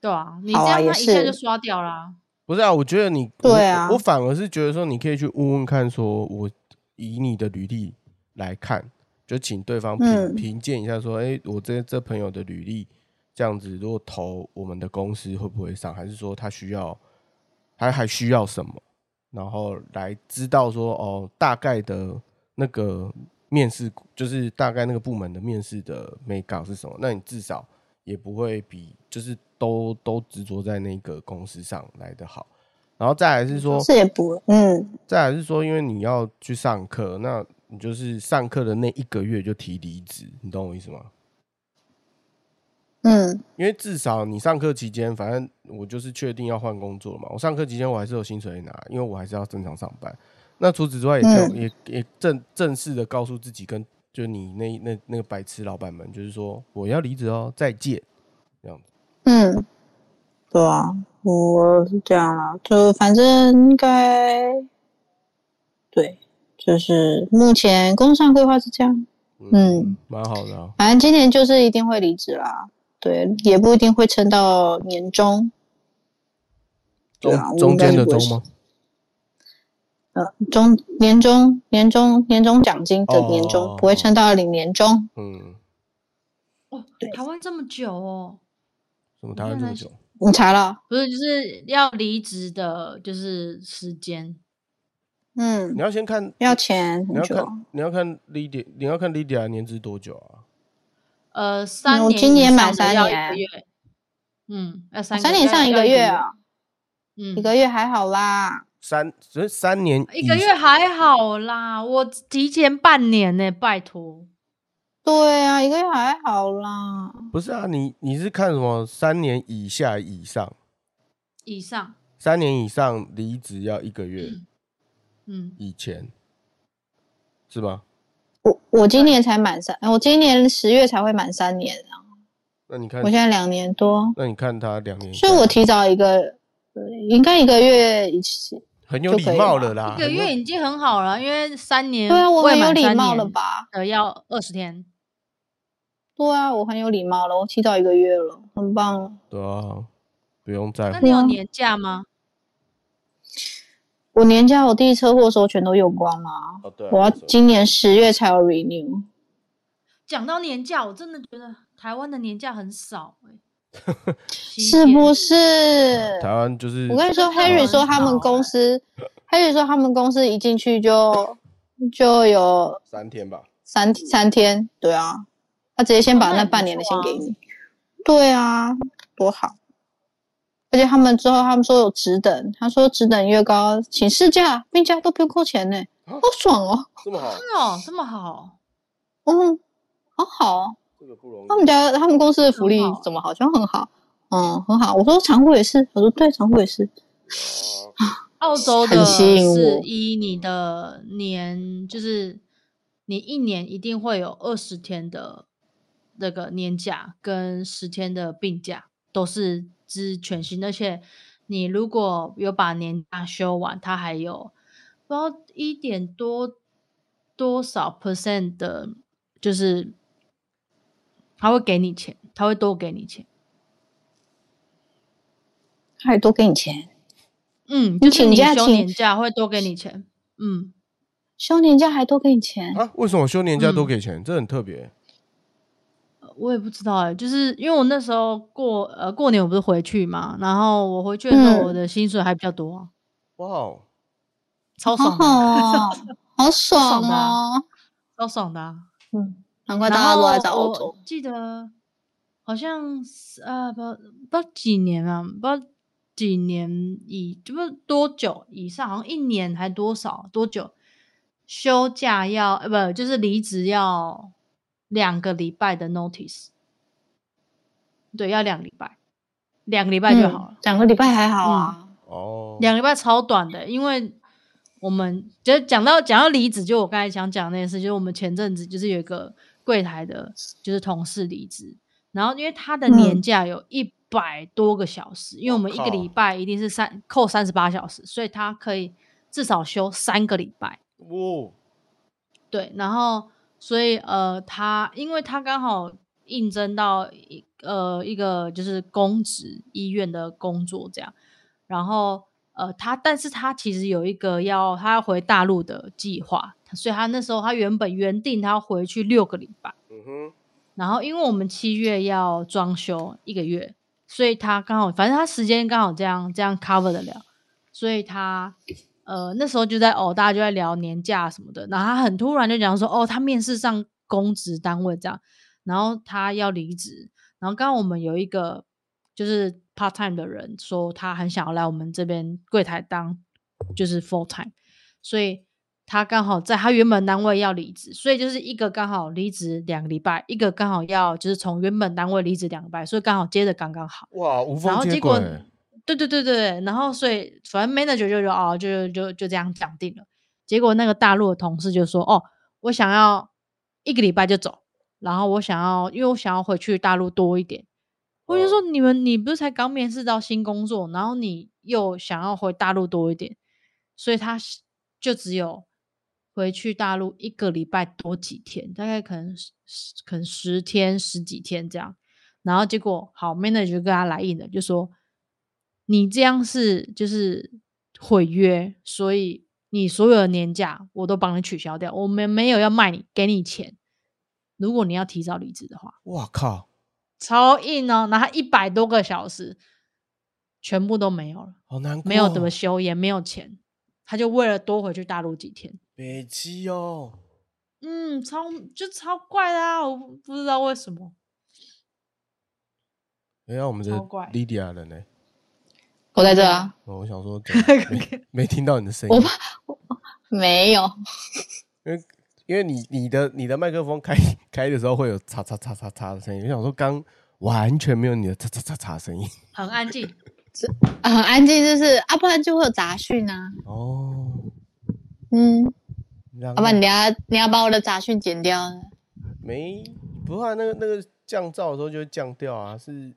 对啊，你这样他一下就刷掉啦。不是啊，我觉得你对啊我，我反而是觉得说你可以去问问看，说我以你的履历来看，就请对方评嗯。评鉴一下，说，哎，我这这朋友的履历这样子，如果投我们的公司会不会上，还是说他需要他还需要什么，然后来知道说哦，大概的那个面试，就是大概那个部门的面试的美稿是什么，那你至少也不会比就是都都执着在那个公司上来的好。然后再来是说，是也不，嗯，再来是说，因为你要去上课，那你就是上课的那一个月就提离职，你懂我意思吗？嗯，因为至少你上课期间，反正我就是确定要换工作了嘛。我上课期间我还是有薪水拿，因为我还是要正常上班。那除此之外也也也正正式的告诉自己跟就你那那那个白痴老板们，就是说我要离职哦，再见，这样子。嗯，对啊，我是这样啦，就反正应该对，就是目前工作上规划是这样，嗯，蛮好的啊。反正今年就是一定会离职啦，对，也不一定会撑到年终，对啊，中间的中吗？呃，中年终年终年终奖金的年终、哦不会撑到领年终，嗯，哦对，台湾这么久哦，怎么台湾这么久？你查了？不是，就是要离职的，就是时间。嗯你，要先看，要钱你要看，你要看 Lydia，你要看 Lydia 年资多久啊？呃，三年以今年满三年，嗯，要三三年上一个月啊，嗯，一个月还好啦。三所以三年一个月还好啦，我提前半年呢、拜托。对啊，一个月还好啦。不是啊？你你是看什么？三年以下以上，以上，三年以上离职要一个月嗯，以前，是吗？我我今年才满三，我今年十月才会满三年啊。那你看我，现在两年多，那你看他两年，所以我提早一个，呃应该一个月一次。很有礼貌了啦。一个月已经很好了，因为三年对啊，我很有礼貌了吧？呃，要二十天。对啊，我很有礼貌了，我提早一个月了，很棒。对啊，不用在那你有年假吗？我年假我第一车祸的时候全都用光了啊，哦，对啊，我要今年十月才有 renew。讲到年假，我真的觉得台湾的年假很少 <laughs> 哎、是不是？台湾就是我跟你说，Harry 说他们公司，Harry 说他们公司一进去就就有三天吧。三三天，对啊，他直接先把那半年的先给你，对啊，多好。而且他们之后他们说有职等，他说职等越高，请事假、病假都不用扣钱呢，啊好爽哦，这么好，真的哦，这么好，嗯，好好哦。这个不容易他。们家他们公司的福利怎么好像很好，嗯，很好。我说常务也是，我说对，常务也是，啊澳洲的是依你的年，就是你一年一定会有二十天的那个年假跟十天的病假，都是支全新，而且你如果有把年假休完，它还有不知道一点多多少 percent 的，就是他会给你钱，他会多给你钱。他还多给你钱，嗯，你就是你休请假请年假会多给你钱。嗯，休年假还多给你钱，啊，为什么休年假都嗯给钱？这很特别。呃我也不知道哎、就是因为我那时候过呃过年我不是回去嘛，然后我回去的时候嗯。我的薪水还比较多。啊，哇哦，好超爽的，好哦，好爽哦，超爽的、啊。嗯，难怪然大家都来找澳洲我，记得好像是呃不不知道几年啊，不知道几年以这不多久以上，好像一年还多少多久休假要呃不就是离职要两个礼拜的 notice，对，要两个礼拜，两个礼拜就好了。嗯。两个礼拜还好啊，哦，两个礼拜超短的，因为我们就讲到讲到离职，就我刚才想讲那件事，就是我们前阵子就是有一个柜台的，就是同事离职，然后因为他的年嗯假有一百多个小时，因为我们一个靠。礼拜一定是三扣三十八小时，所以他可以至少休三个礼拜。哦，对，然后所以呃，他因为他刚好应征到一呃一个就是公职医院的工作这样，然后呃他但是他其实有一个要他要回大陆的计划，所以他那时候他原本原定他要回去六个礼拜，嗯哼，然后因为我们七月要装修一个月，所以他刚好反正他时间刚好这样这样 cover 得了，所以他呃那时候就在哦大家就在聊年假什么的，然后他很突然就讲说哦他面试上公职单位这样，然后他要离职，然后刚刚我们有一个就是 part time 的人说他很想要来我们这边柜台当就是 full time，所以他刚好在他原本单位要离职，所以就是一个刚好离职两个礼拜，一个刚好要就是从原本单位离职两个礼拜，所以刚好接的刚刚好。哇，无然缝接后结果轨，对对对对，然后所以反正 manager 就就哦就就就这样讲定了。结果那个大陆的同事就说：“哦，我想要一个礼拜就走，然后我想要，因为我想要回去大陆多一点。”我就说：“你们你不是才刚面试到新工作，然后你又想要回大陆多一点，所以他就只有回去大陆一个礼拜多几天，大概可能可能十天十几天这样。然后结果好，manager 就跟他来硬的，就说你这样是就是毁约，所以你所有的年假我都帮你取消掉，我们没有要卖你给你钱。如果你要提早离职的话，哇靠，超硬哦，拿他一百多个小时，全部都没有了，好难过，没有怎么休，也没有钱，他就为了多回去大陆几天。北极哦，嗯，超就超怪啦啊！我不不知道为什么。哎呀，我们的超怪 Lydia 人呢？我在这啊，哦我想说 <laughs> 没没听到你的声音我，怕我没有，因为因为你你的你的麦克风开开的时候会有嚓嚓嚓嚓嚓的声音，我想说刚完全没有你的嚓嚓嚓嚓声音。很安静。<laughs> 是很安静，就是啊，不然就会有杂讯啊。哦，嗯，要要不然你要你要把我的杂讯剪掉呢。没不怕那个那个降噪的时候就会降掉啊，是，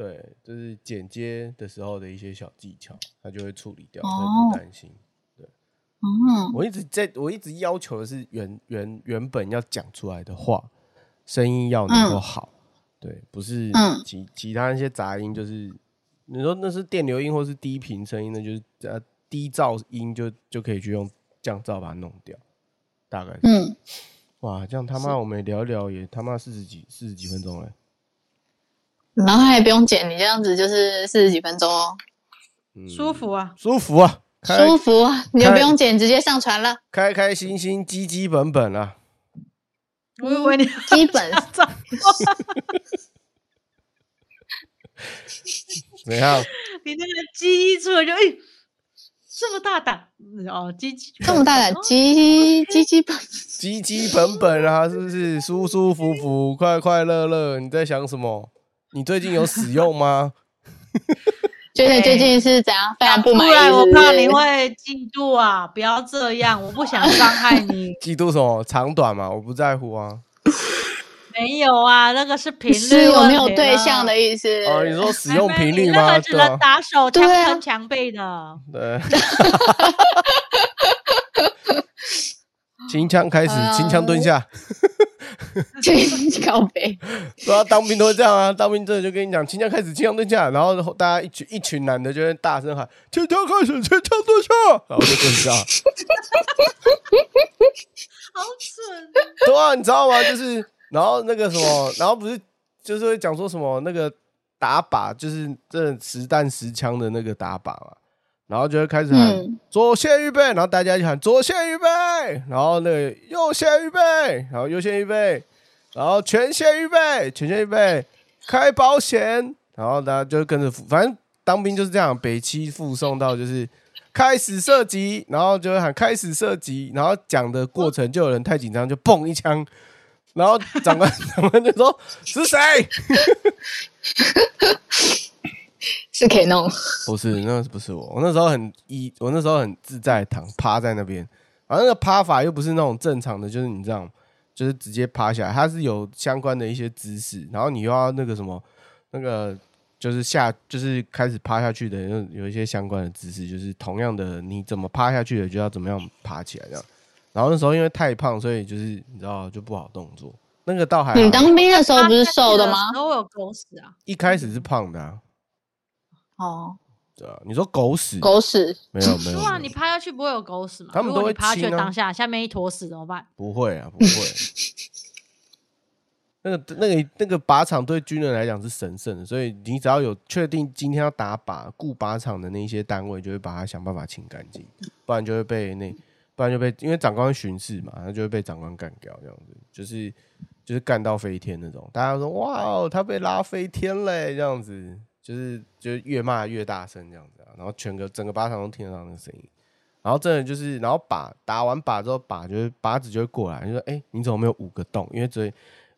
对，就是剪接的时候的一些小技巧，它就会处理掉，所以不哦。担心。对嗯，我一直在我一直要求的是原原原本要讲出来的话，声音要能够嗯。好，对，不是嗯。其其他那些杂音，就是你说那是电流音或是低频声音，那就是呃低噪音就就可以去用降噪把它弄掉，大概哇，这样他妈我们聊一聊也他妈四十几四十几分钟了，然后还不用剪，你这样子就是四十几分钟哦，嗯，舒服啊，舒服啊，开舒服啊，你就不用剪，直接上传了。开开心心基基本本啊，我以为你基本上怎样？你那个鸡一出来就哎、这么大胆哦，鸡鸡这么大的哦基基基本，基基本本啊，是不是舒舒服服、快快乐乐？你在想什么？你最近有使用吗？觉 <laughs> 得最近是怎样？非常不满意不然我是不是怕你会嫉妒啊！不要这样，我不想伤害你。<laughs> 嫉妒什么？长短嘛，我不在乎啊。没有啊，那个是频率是有没有对象的意思？哦，你说使用频率吗？你那个只能，打手枪对啊喷墙壁的。对。<laughs> 清枪开始，清枪蹲下。<laughs> 靠背，<laughs> 对啊，当兵都会这样啊，当兵真的就跟你讲，清枪开始，清枪蹲下，然后大家一群一群男的就会大声喊“清枪开始，清枪蹲下”，然后就蹲下。<laughs> 好蠢！对啊，你知道吗？就是然后那个什么，然后不是就是会讲说什么那个打靶，就是这实弹实枪的那个打靶嘛，然后就会开始喊、嗯左线预备，然后大家就喊左线预备，然后那个右线预备，然后右线预备，然后全线预备，全线预备，开保险，然后大家就跟着，反正当兵就是这样，北七附送到就是。开始射击，然后就会喊开始射击，然后讲的过程就有人太紧张，就砰一枪，然后长官 <laughs> 长官就说是谁？<laughs> <laughs> 是可以弄。<laughs> 不是，那不是我，我那时候很一，我那时候很自在躺趴在那边，然后那个趴法又不是那种正常的，就是你这样，就是直接趴下来，它是有相关的一些姿势，然后你又要那个什么，那个就是下，就是开始趴下去的，有有一些相关的姿势，就是同样的，你怎么趴下去的，就要怎么样爬起来这样。然后那时候因为太胖，所以就是你知道就不好动作。那个倒还好你当兵的时候不是瘦的吗？都有狗屎啊！一开始是胖的、啊，哦，对啊。你说狗屎？狗屎，没有没有，对啊，没有你趴下去不会有狗屎吗？他们都会你趴下去亲啊当下，下面一坨屎怎么办？不会啊，不会。<laughs> 那个、那个、那个靶场对军人来讲是神圣的，所以你只要有确定今天要打靶，雇靶场的那一些单位就会把它想办法清干净，不然就会被那，不然就被因为长官巡视嘛，他就会被长官干掉，这样子就是就是干到飞天那种。大家说哇哦，他被拉飞天嘞，这样子就是就越骂越大声这样子啊，然后全个整个靶场都听得到那个声音。然后真的就是，然后靶打完靶之后，靶就是靶子就会过来，就说：“哎、你怎么没有五个洞？因为只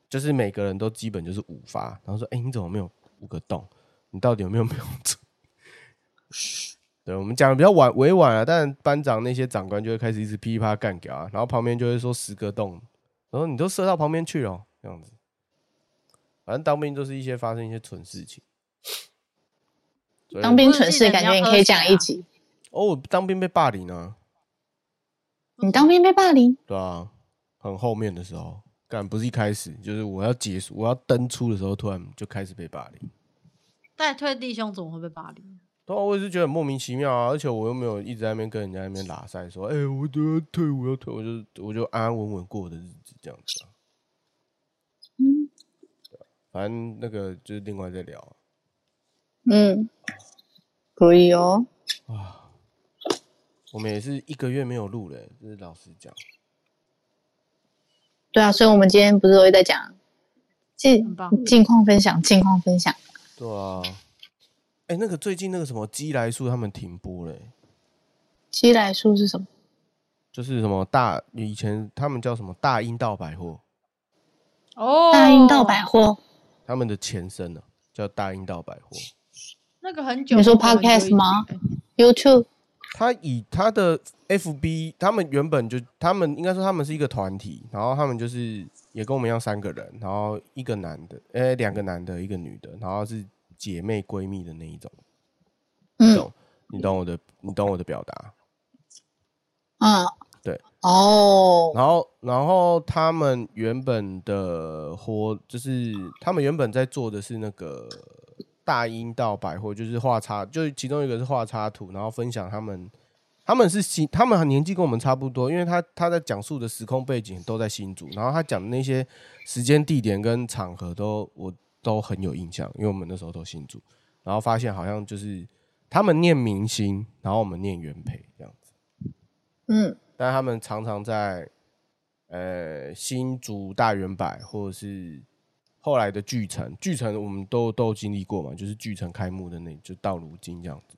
就是每个人都基本就是五发。”然后说：“哎、你怎么没有五个洞？你到底有没有 <laughs> 瞄准？”对我们讲的比较婉委婉啊，但班长那些长官就会开始一直噼里啪啦干掉啊，然后旁边就会说十个洞，然后你都射到旁边去了，这样子。反正当兵就是一些发生一些蠢事情。当兵蠢事，感觉你可以讲一集。哦，我当兵被霸凌啊。你当兵被霸凌，对啊，很后面的时候，干不是一开始，就是我要结束，我要登出的时候，突然就开始被霸凌。带退弟兄怎么会被霸凌？对啊，我也是觉得很莫名其妙啊，而且我又没有一直在那边跟人家那边拉塞说，哎、我都要退，我要退，我就我就安安稳稳过我的日子这样子啊。嗯反正那个就是另外再聊啊嗯，可以哦。啊。我们也是一个月没有录了、就是老实讲。对啊，所以我们今天不是都会在讲近近况分享，近况分享。对啊，哎、那个最近那个什么鸡来素他们停播了、欸鸡来素是什么？就是什么大以前他们叫什么大英道百货，哦，大英道百货。他们的前身呢、叫大英道百货。那个很久，你说 podcast 吗 YouTube 他以他的 FB，他们原本就他们应该说他们是一个团体，然后他们就是也跟我们一样三个人，然后一个男的，呃、两个男的，一个女的，然后是姐妹闺蜜的那一种，嗯懂？你懂我的，你懂我的表达。嗯，对。哦，然后，然后他们原本的活就是他们原本在做的是那个大英道百货，就是画插，就是其中一个是画插图，然后分享他们他们是新，他们年纪跟我们差不多，因为他他在讲述的时空背景都在新竹，然后他讲的那些时间、地点跟场合都我都很有印象，因为我们那时候都新竹，然后发现好像就是他们念明星，然后我们念原培这样子。嗯，但他们常常在呃新竹大圆柏或者是后来的巨城，巨城我们都都有经历过嘛，就是巨城开幕的那就到如今这样子。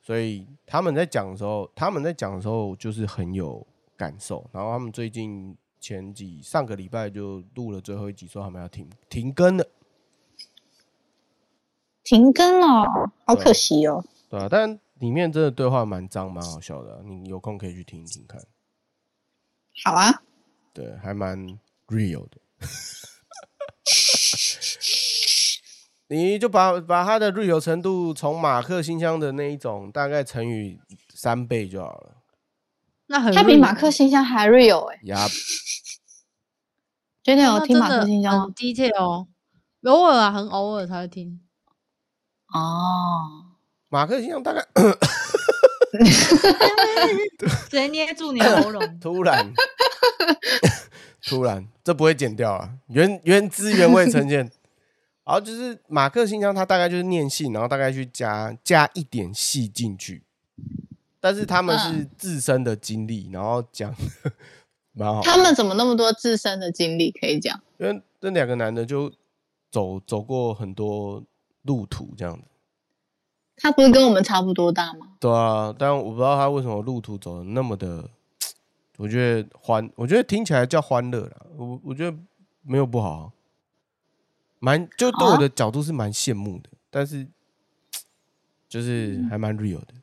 所以他们在讲的时候，他们在讲的时候就是很有感受。然后他们最近前几上个礼拜就录了最后一集，说他们要停停更了，停更了，好可惜哦。对啊，但里面真的对话蛮脏，蛮好笑的啊、你有空可以去听一听看。好啊，对，还蛮 real 的。<laughs> 你就把把它的 real 程度从马克信箱的那一种大概乘以三倍就好了。那很它比马克信箱还 real 哎、呀，觉得那有听马克信箱吗很？detail，哦偶尔啊，很偶尔才会听。哦，马克信箱大概 <laughs> 直接捏住你的喉咙。<laughs> 突然突然，这不会剪掉啊，原原汁原味呈现。<laughs> 然后就是马克信箱，它大概就是念信，然后大概去加加一点戏进去，但是他们是自身的经历，然后讲 <laughs> 蛮好。他们怎么那么多自身的经历可以讲？因为那两个男的就走走过很多路途这样子，他不是跟我们差不多大吗？对啊，但我不知道他为什么路途走的那么的，我觉得欢，我觉得听起来叫欢乐啦，我我觉得没有不好啊，蛮就对我的角度是蛮羡慕的，但是 <tsk> 就是还蛮 real 的，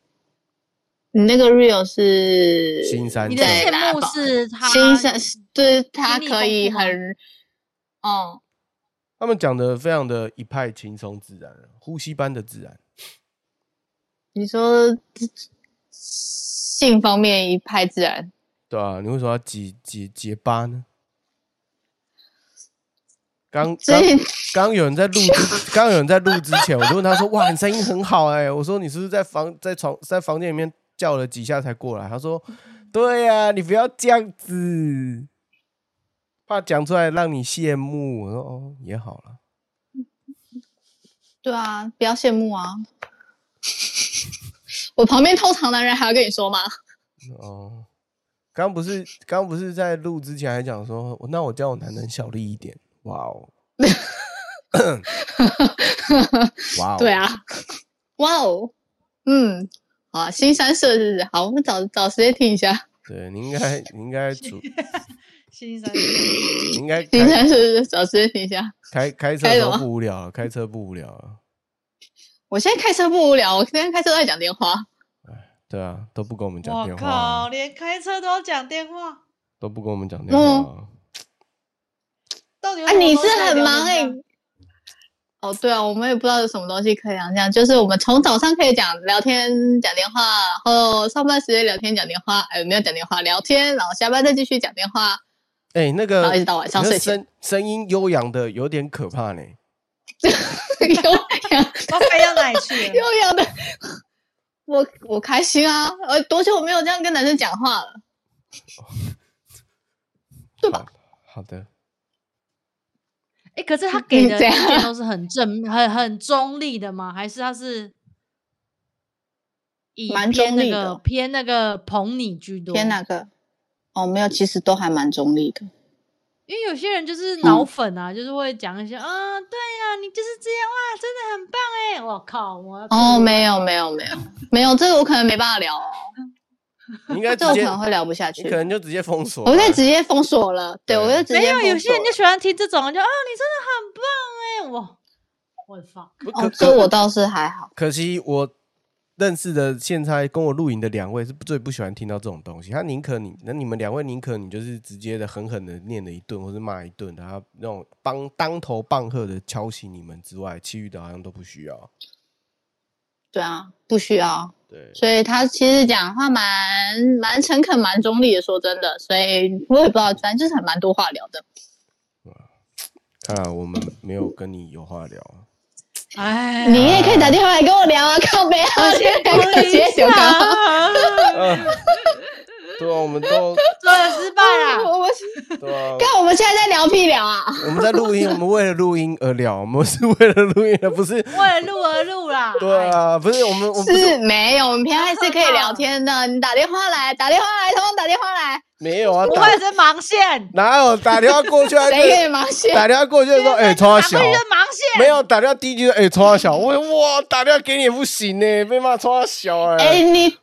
你那个 real 是新山你的羡慕是他新山，对他可以很，哦，他们讲的非常的一派轻松自然，呼吸般的自然，你说性方面一派自然，对啊，你为什么要结结结巴呢？刚刚刚有人在录之，刚有人在录之前，我就问他说：“哇，你声音很好哎、我说：“你是不是在房在床在房间里面叫了几下才过来？”他说：“对呀、你不要这样子，怕讲出来让你羡慕。”我说：“哦，也好了。对啊，不要羡慕啊！<laughs> 我旁边偷藏男人还要跟你说吗？<laughs> 哦，刚不是刚不是在录之前还讲说，那我叫我男人小力一点。哇哦，<laughs> 哇哦，对啊，哇哦，嗯，好啊，新三社是不是？好，我们找找时间听一下。对，你应该你应该主新山，你应该新开 <laughs> 三社 <laughs> 是不是找时间听一下。开开车的时候开什么不无聊了，开车不无聊了。我现在开车不无聊，我现在开车都在讲电话。对啊，都不跟我们讲我电话啊靠，，连开车都要讲电话，都不跟我们讲电话 <tsk> 到底有什么你是很忙哎、哦，对啊，我们也不知道有什么东西可以讲，这样就是我们从早上可以讲聊天、讲电话，然后上班时间聊天、讲电话，哎，没有讲电话聊天，然后下班再继续讲电话，哎，那个然后一直到晚上睡前声声音悠扬的有点可怕呢。<laughs> 悠扬 <laughs> 要飞到哪里去了？<laughs> 悠扬的，我我开心啊！呃，多久没有这样跟男生讲话了？对吧？好好的，哎、可是他给的意见都是很正、很很中立的吗？还是他是以偏那个偏那个捧你居多？偏哪个？哦，没有，其实都还蛮中立的。因为有些人就是脑粉啊，就是会讲一些啊，对呀、你就是这样哇，真的很棒哎！我靠，我哦，没有没有没有没有，这个我可能没办法聊哦，你应该这我可能会聊不下去可。能就直接封锁啊。我会直接封锁了，对对我就直接没有，有些人就喜欢听这种，就啊，你真的很棒哎！我我的 fuck，不可哦，这我倒是还好。可惜我认识的现在跟我录影的两位是最不喜欢听到这种东西。他宁可你，那你们两位宁可你就是直接的狠狠的念了一顿，或是骂一顿，然后那种帮当头棒喝的敲醒你们之外，其余的好像都不需要。对啊，不需要。对，所以他其实讲话蛮蛮诚恳、蛮中立的，说真的，所以我也不知道，反正就是很蛮多话聊的。看来我们没有跟你有话聊啊。哎，你也可以打电话来跟我聊啊，<laughs> 靠背啊，两个直接就刚 <laughs> 对啊，我们都做了失败啦。我们对啊，看我们现在在聊屁聊啊，我们在录音，我们为了录音而聊，我们是为了录音，而不是 <laughs> 为了录而录啦。对啊，不是我们，我们是是没有，我们平常还是可以聊天的。你打电话来，打电话来，通通打电话来，没有啊，打不会是盲线，哪有打电话过去还谁给是你忙线？打电话过去说，哎，冲他小打过，去是盲线。没有打电话第一句说，哎，冲他小，我哇，打电话给你也不行呢，被骂冲他小哎、哎，你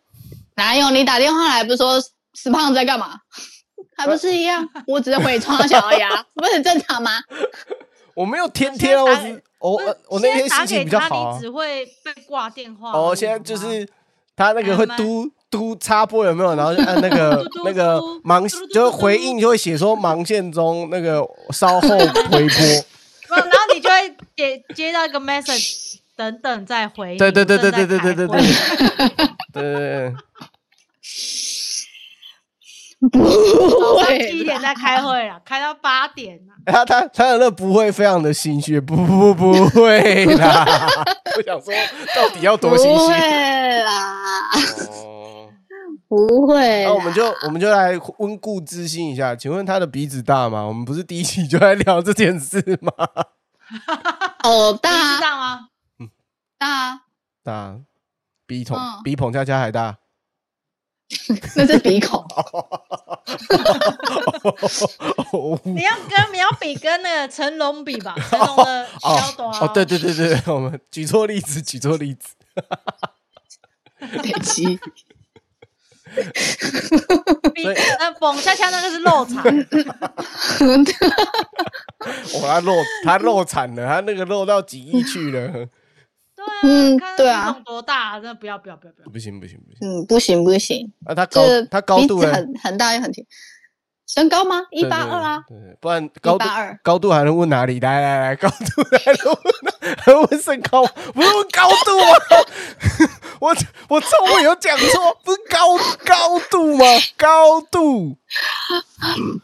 哪有？你打电话来不是说死胖子在干嘛？还不是一样？我只是回超小而已啊，<laughs> 不是很正常吗？我没有天天啊，我只我我那天打给心情比较他好啊你，只会被挂电话。哦，现在就是他那个会嘟嘟插播有没有？然后就按那个那个嘟忙嘟嘟嘟就是回应就会写说盲线中那个稍后回播。<laughs> 然后你就会接接到一个 message，等等再回你。对对对对对在对对对对对，不早上会七点在开会了，开到八点啊。他他他的那不会非常的心虚，不不不不会啦。<laughs> 我想说，到底要多心虚？会啦，哦，不会啦。那我们就我们就来温故知新一下。请问他的鼻子大吗？我们不是第一期就在聊这件事吗？<laughs> 哦大啊道吗？大啊，大，比捧嗯比捧恰恰还大。<laughs> 那是鼻孔。<laughs> 你要跟你要比跟那个成龙比吧，成龙的哦小短哦，对对对对，我们举错例子，举错例子。北极，比 <laughs> 所以呃蹦恰恰那个是落场，<laughs> 哦，他漏他漏产了，他那个漏到几亿去了，<laughs> 对啊，嗯对啊多大，真的不要不要不要不要。不行不行不行。嗯，不行不行，啊，他高这他高度？很很大又很挺。身高吗？一对八二啊，，对对对不然高度182高度还能问哪里？来来来，高度还能问还问身高，不是问高度 <laughs> 吗？我我中文有讲错，不是高高度吗？高度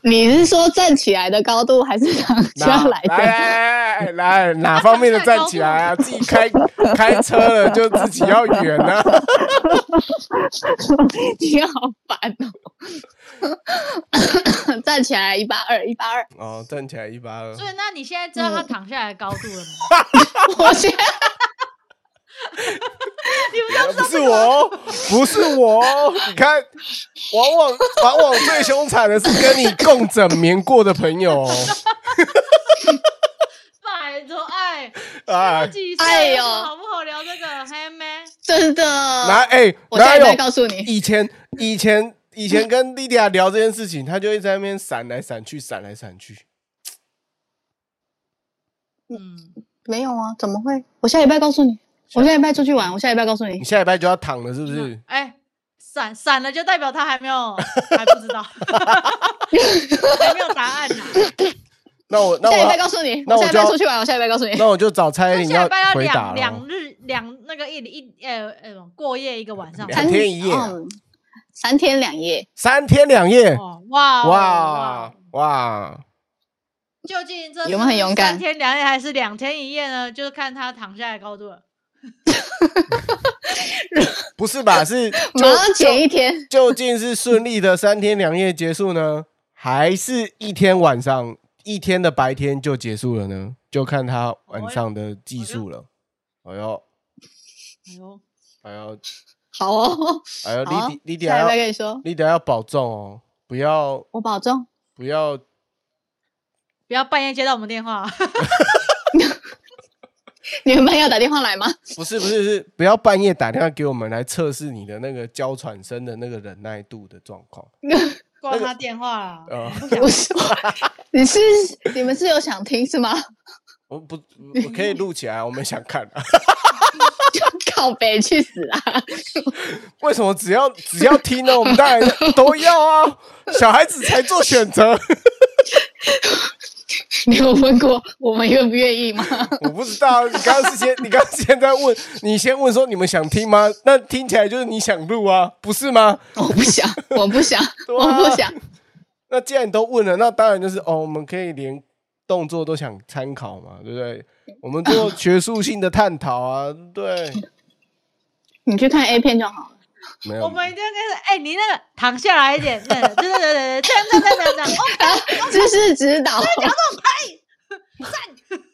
你是说站起来的高度还是躺哪下来的？来来来来，哪方面的站起来啊？自己开 <laughs> 开车了就自己要远啊。<laughs> 你好烦哦！<laughs> 站起来一八二，一八二。哦，站起来一八二。所以，那你现在知道他嗯躺下来的高度了吗？<laughs> 我现在不是我哦，不是我哦。你看，往往往往最凶残的是跟你共枕眠过的朋友哦。<laughs> 拜托，哎，哎，几岁哎呦好不好聊这个？黑妹，真的，来哎我现在再？告诉你，以前以前以前跟莉迪亚聊这件事情，她就一直在那边闪来闪去，闪来闪去。嗯，没有啊？怎么会？我下礼拜告诉你，我下礼拜出去玩，我下礼拜告诉你你。下礼拜就要躺了，是不是？哎，闪闪了就代表他还没有，<laughs> 还不知道，还没有答案呢。那我那下礼拜我告诉你，那我我下礼拜出去玩，我下礼拜告诉你。那我就找蔡依林下礼拜要回答两了。两日两那个一一呃呃过夜一个晚上。两天一夜啊嗯，三天两夜。三天两夜，哦哇哦哇哇！究竟这有没有很勇敢三天两夜还是两天一夜呢？就是看他躺下来高度了。不是吧？是马上前一天，究竟是顺利的三天两夜结束呢，还是一天晚上一天的白天就结束了呢？就看他晚上的技术了。哎呦，哎呦，哎呦，好哦，哎呦，<laughs> 好啊莉迪莉迪下礼亚要跟你说，莉迪亚要保重哦，不要我保重。不要不要半夜接到我们电话。<laughs> 你们班要打电话来吗？不是不是是不要半夜打电话给我们来测试你的那个娇喘声的那个忍耐度的状况。<laughs> 挂他电话啦。呃，不是，你是你们是有想听是吗？我不我可以录起来，我们想看。靠北去死啊！<laughs> 为什么只要只要听呢？我们当然都要啊，小孩子才做选择。<laughs> 你有问过我们愿不愿意吗？<laughs> 我不知道，你刚刚是先，你刚刚现在问，你先问说你们想听吗？那听起来就是你想录啊，不是吗？我不想，我不想，我不想。那既然你都问了，那当然就是哦，我们可以连动作都想参考嘛，对不对？我们做学术性的探讨啊，对，你去看 A 片就好了。没有我，们一定要跟他哎、你那个躺下来一点，对对对对对，这样这样这样这样这样，哦，<laughs> 知识指导，<laughs>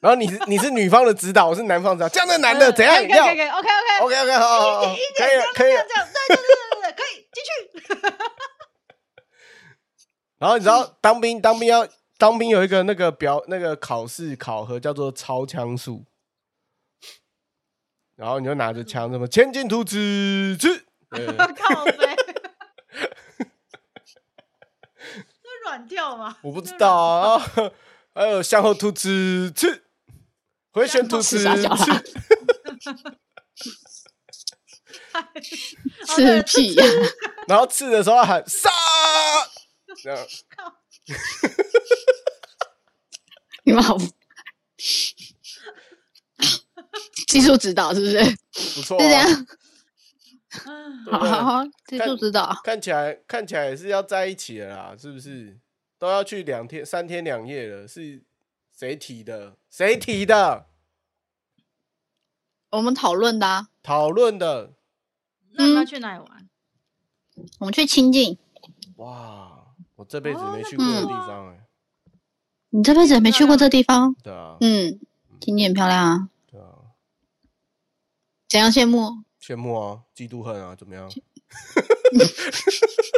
然后你是你是女方的指导，我是男方指导，这样的男的怎样可以可以要可以可以，OK OK，？OK OK 好一可以点了可以了这。样这样，对对对对对，可以继续。<laughs> 然后你知道当兵当兵要当兵有一个那个表那个考试考核叫做超枪术，然后你就拿着枪什么前进图纸去，<laughs> 对。靠背，<laughs> 那软跳吗？我不知道啊，还有向后突刺刺，回旋吐纸向后是啥去啊哦对吃屁呀！然后刺的时候要喊杀，这样。靠。你们好，技术指导是不是？不错、是这样啊，，嗯对不对好好好，技术指导。看起来看起来也是要在一起的啦，是不是？都要去两天三天两夜了，是谁提的？谁提的？我们讨论的啊，讨论的？那你要去哪里玩？我们去亲近。哇，我这辈子没去过的地方哎、你这辈子也没去过这地方？对啊，嗯，亲近很漂亮啊，怎样羡慕？羡慕啊，嫉妒恨啊，怎么样？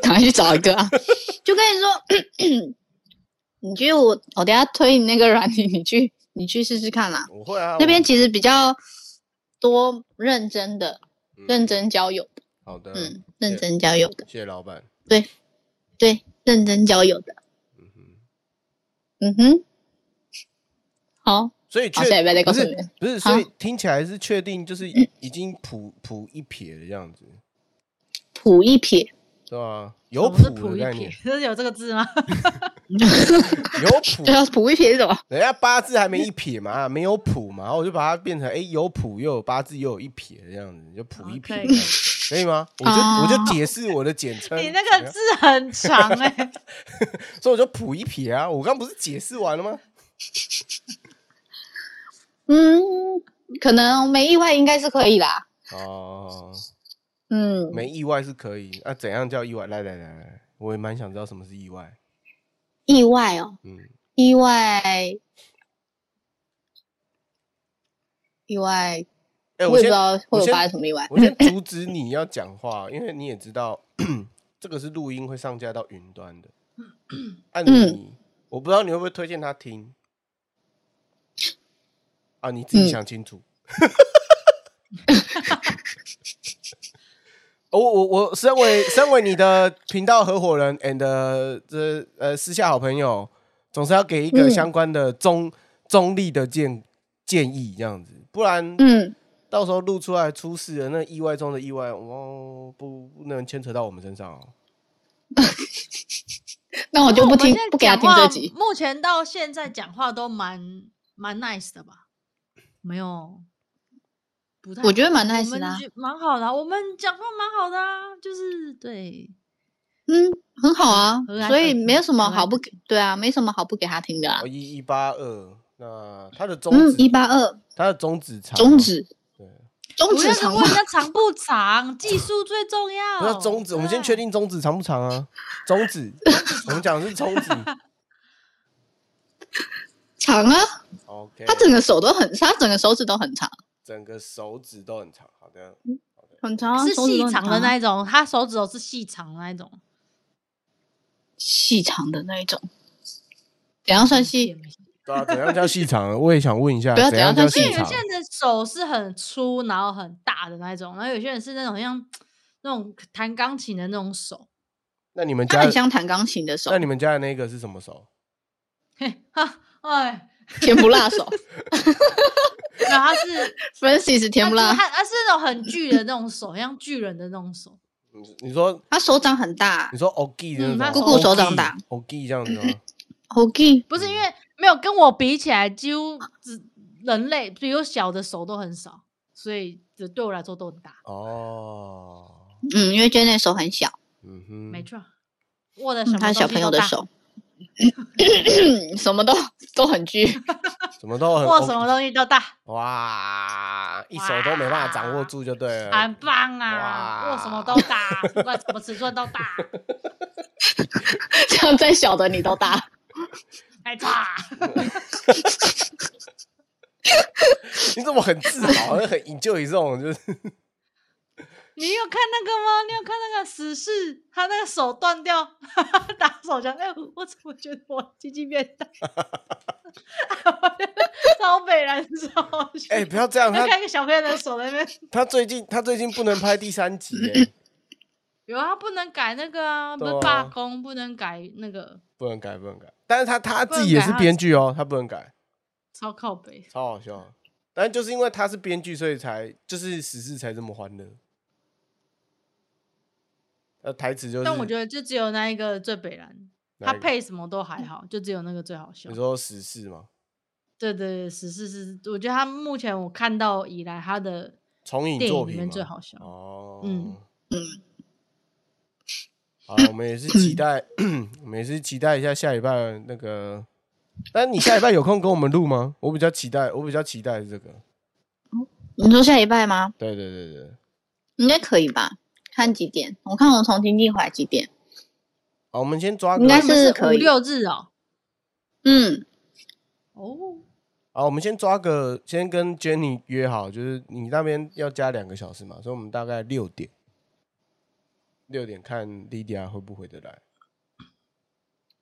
赶快去找一个啊！<laughs> 就跟你说，你去我我等下推你那个软体，你去你去试试看啦。我会啊，那边其实比较多认真的、嗯认真交友的，好的，嗯，认真交友的，谢谢老板。对对，认真交友的，嗯哼，嗯哼，好，所以确不是不是，所以听起来是确定就是已经谱谱一撇的样子，谱一撇，对吧？有什么是谱谱一撇？的概念，，这是有这个字吗？<laughs> 有谱 <laughs> 对，啊，谱一撇是什么？人家八字还没一撇嘛，没有谱嘛，然后我就把它变成哎、有谱又有八字又有一撇的样子，就谱一撇可以。吗？我就我就解释我的简称，你那个字很长哎、<laughs> 所以我就谱一撇啊，我刚不是解释完了吗？嗯，可能没意外应该是可以啦。哦，嗯，没意外是可以，啊，怎样叫意外？来来来来，我也蛮想知道什么是意外，意外哦，嗯，意外，意外，哎、我也不知先道会有发生什么意外。我先 <laughs> 阻止你要讲话，因为你也知道，<clears throat> 这个是录音会上架到云端的。按、<laughs> 嗯你，我不知道你会不会推荐他听啊？你自己嗯想清楚。<laughs> 哦我我我身为身为你的频道合伙人 and 这呃私下好朋友，总是要给一个嗯相关的中、中立的建建议，这样子，不然嗯，到时候录出来出事了，那意外中的意外，哦，不不能牵扯到我们身上哦。<laughs> 那我就不听现在，不给他听这集。目前到现在讲话都蛮蛮 nice 的吧？没有，不太。我觉得蛮我 nice 的啊蛮好的啊、我们讲话蛮好的啊，就是对，嗯，很好啊，所以没有什么好不可亲对啊，没什么好不给他听的啊哦，。一一八二，那他的中嗯，指，一八二他的中指长，中指，对，中指长问？人家长不长，技术最重要。那中指，我们先确定中指长不长啊？中指，<laughs> 我们讲的是中指。长啊，OK，他整个手都很，他整个手指都很长，整个手指都很长。好的，很长啊，是细长的那一种，他手指头是细长的那一种，细长的那一种，怎样算细？？对啊，怎样叫细长？<laughs> 我也想问一下，不要怎样叫细长有些？人的手是很粗，然后很大的那一种，然后有些人是那种像那种弹钢琴的那种手，那你们家很像弹钢琴的手那，你们家的那个是什么手？嘿哈，哎，甜不辣手。<laughs> 然后他是，<laughs> Francis 甜不辣，他他是那种很巨的那种手，<laughs> 像巨人的那种手，你你说他手掌很大你说 OG 的嗯他那种姑姑手掌大，OG 这样子吗？，OK，不是因为没有跟我比起来，几乎只人类比我小的手都很少，所以这对我来说都很大，哦，嗯，因为 Jenny 手很小，嗯哼，没错，握的什么嗯他小朋友的手，什么都都很巨，<laughs> 什么都很握什么东西都大，哇，一手都没办法掌握住就对了。很棒啊，哇握什么都大，<laughs> 不管什么尺寸都大，这样再小的你都大。太差。<laughs> 你怎么很自豪，很 enjoy 这种就是你有看那个吗？你有看那个死侍，他那个手断掉，打手枪。哎、我怎么觉得我鸡鸡变大？<laughs> 超北然超好笑。哎、不要这样，看一个小朋友的手在那边，他最近他最近不能拍第三集哎，<laughs> 有啊，他不能改那个啊，不是对啊罢工，不能改那个，不能改不能改，但是他他自己也是编剧哦，他不能改，超靠北。超好笑。但就是因为他是编剧，所以才就是死侍才这么欢乐。呃，台词就是，但我觉得就只有那一个最北蓝，他配什么都还好，就只有那个最好笑你。说十四吗？对对对，十四是，我觉得他目前我看到以来他的重影电影里面作品吗最好笑。哦，嗯嗯，好，我们也是期待，我们也是期待一下下礼拜那个。但你下礼拜有空跟我们录吗？我比较期待，我比较期待这个。你说下礼拜吗？对对对对，应该可以吧？看几点？我看我从经济回来几点？好，我们先抓个应该是可以五六日哦。嗯，哦，好，我们先抓个，先跟 Jenny 约好，就是你那边要加两个小时嘛，所以我们大概六点，六点看 Lydia 会不回得来。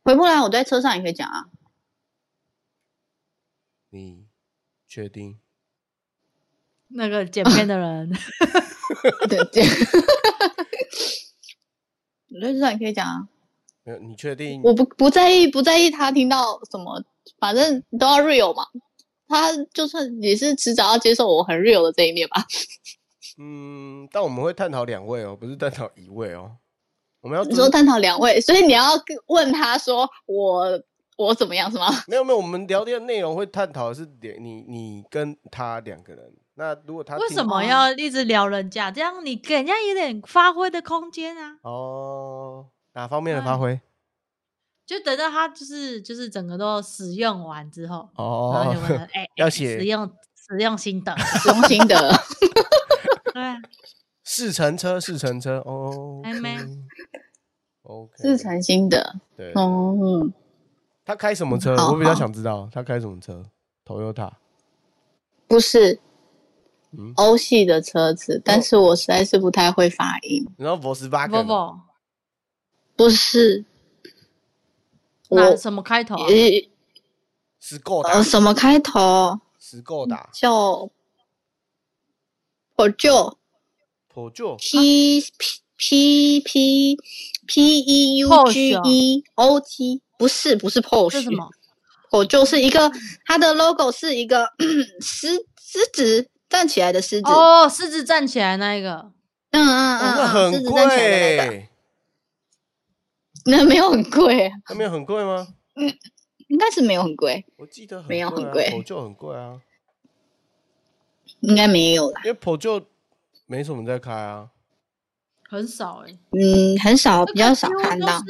回不来，我在车上也可以讲啊。你确定？那个剪片的人，对对，我在车上你可以讲啊。没有？你确定？我不不在意，不在意他听到什么，反正都要 real 嘛。他就算也是迟早要接受我很 real 的这一面吧。<laughs> 嗯，但我们会探讨两位哦，不是探讨一位哦。我们要尊你说探讨两位，所以你要跟问他说我我怎么样是吗？<laughs> 没有没有，我们聊天的内容会探讨的是点你你跟他两个人。那如果他听为什么要一直聊人家？这样你给人家有点发挥的空间啊。哦哪方面的发挥？就等到他就是就是整个都使用完之后，然后哦就问他，哎、<laughs> 哎要写使用使用心得，使用心得，<laughs> 对啊，试乘车，试乘车哦。还没 OK，试乘心得。对。哦，嗯，他开什么车？我比较想知道他开什么车。Toyota，不是。嗯，欧系的车子，但是我实在是不太会发音。然后 Volkswagen，不是，哪我什么开头、啊？呃史够打呃，什么开头？是够打，叫我就普旧 P P P P P E U G E O T，不是不是 Porsche，这是什么？我就是一个它的 logo 是一个 <clears throat> 狮狮子站起来的狮子，哦，狮子站起来那一个，嗯嗯嗯很子站起来的那个，贵，那没有很贵，那没有很贵吗？嗯应该是没有很贵，我记得没有很很贵普就很贵啊，应该没有啦，因为普旧没什么在开啊。很少哎、嗯，很少，比较少看到。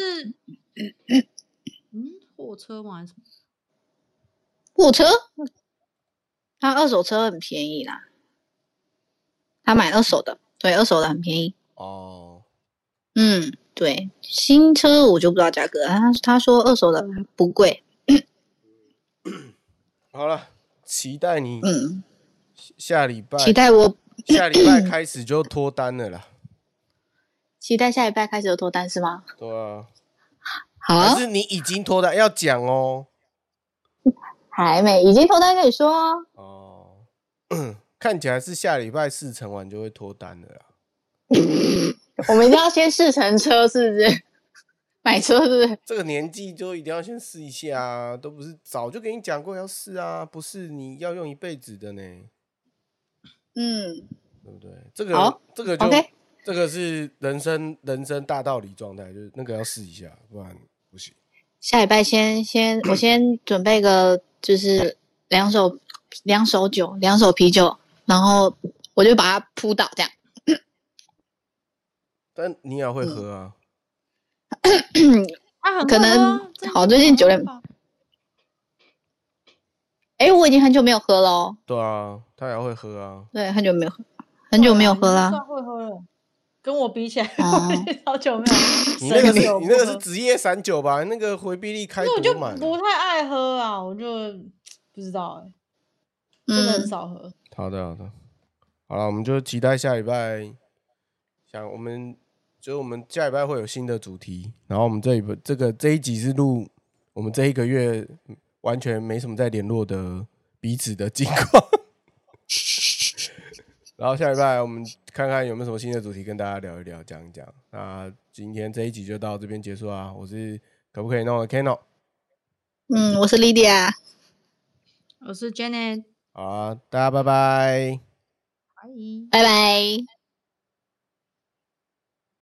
货车吗？还是什么？货车，他二手车很便宜啦，他买二手的，对，二手的很便宜。哦，嗯，对，新车我就不知道价格，他他说二手的不贵。<clears throat> 好了，期待你嗯，下礼拜，期待我下礼拜开始就脱单了啦。期待下礼拜开始就脱单是吗？对啊，好啊还，是你已经脱单要讲哦？还没，已经脱单跟你说啊。哦，<clears throat> 看起来是下礼拜试乘完就会脱单的啦。<laughs> 我们一定要先试乘车，是不是？<laughs> 买车是不是？这个年纪就一定要先试一下啊，都不是早就给你讲过要试啊，不是你要用一辈子的呢，嗯对不对？这个好这个就这个是人生人生大道理状态，就是那个要试一下，不然不行。下礼拜先先我先准备个就是两手两手酒，两手啤酒，然后我就把它扑倒这样。但你也会喝啊，可能好最近很九点会喝哎，我已经很久没有喝了哦，对啊，他也会喝啊。对，很久没有喝，很久没有喝啦。对啊你算会喝了，跟我比起来，好久没有。<laughs> 你那个是你那个是职业散酒吧？那个回避力开因为我就？不太爱喝啊，我就不知道哎、真的很嗯，少喝。好的，好的，好了，我们就期待下礼拜，想我们就我们下礼拜会有新的主题，然后我们这一这个这一集是录我们这一个月完全没什么在联络的彼此的近况，<laughs> 然后下礼拜我们看看有没有什么新的主题跟大家聊一聊，讲一讲。那今天这一集就到这边结束啊，我是可不可以弄的 Kano？嗯，我是 Lydia。我是 Janet，好啊，大家拜拜。拜。拜拜。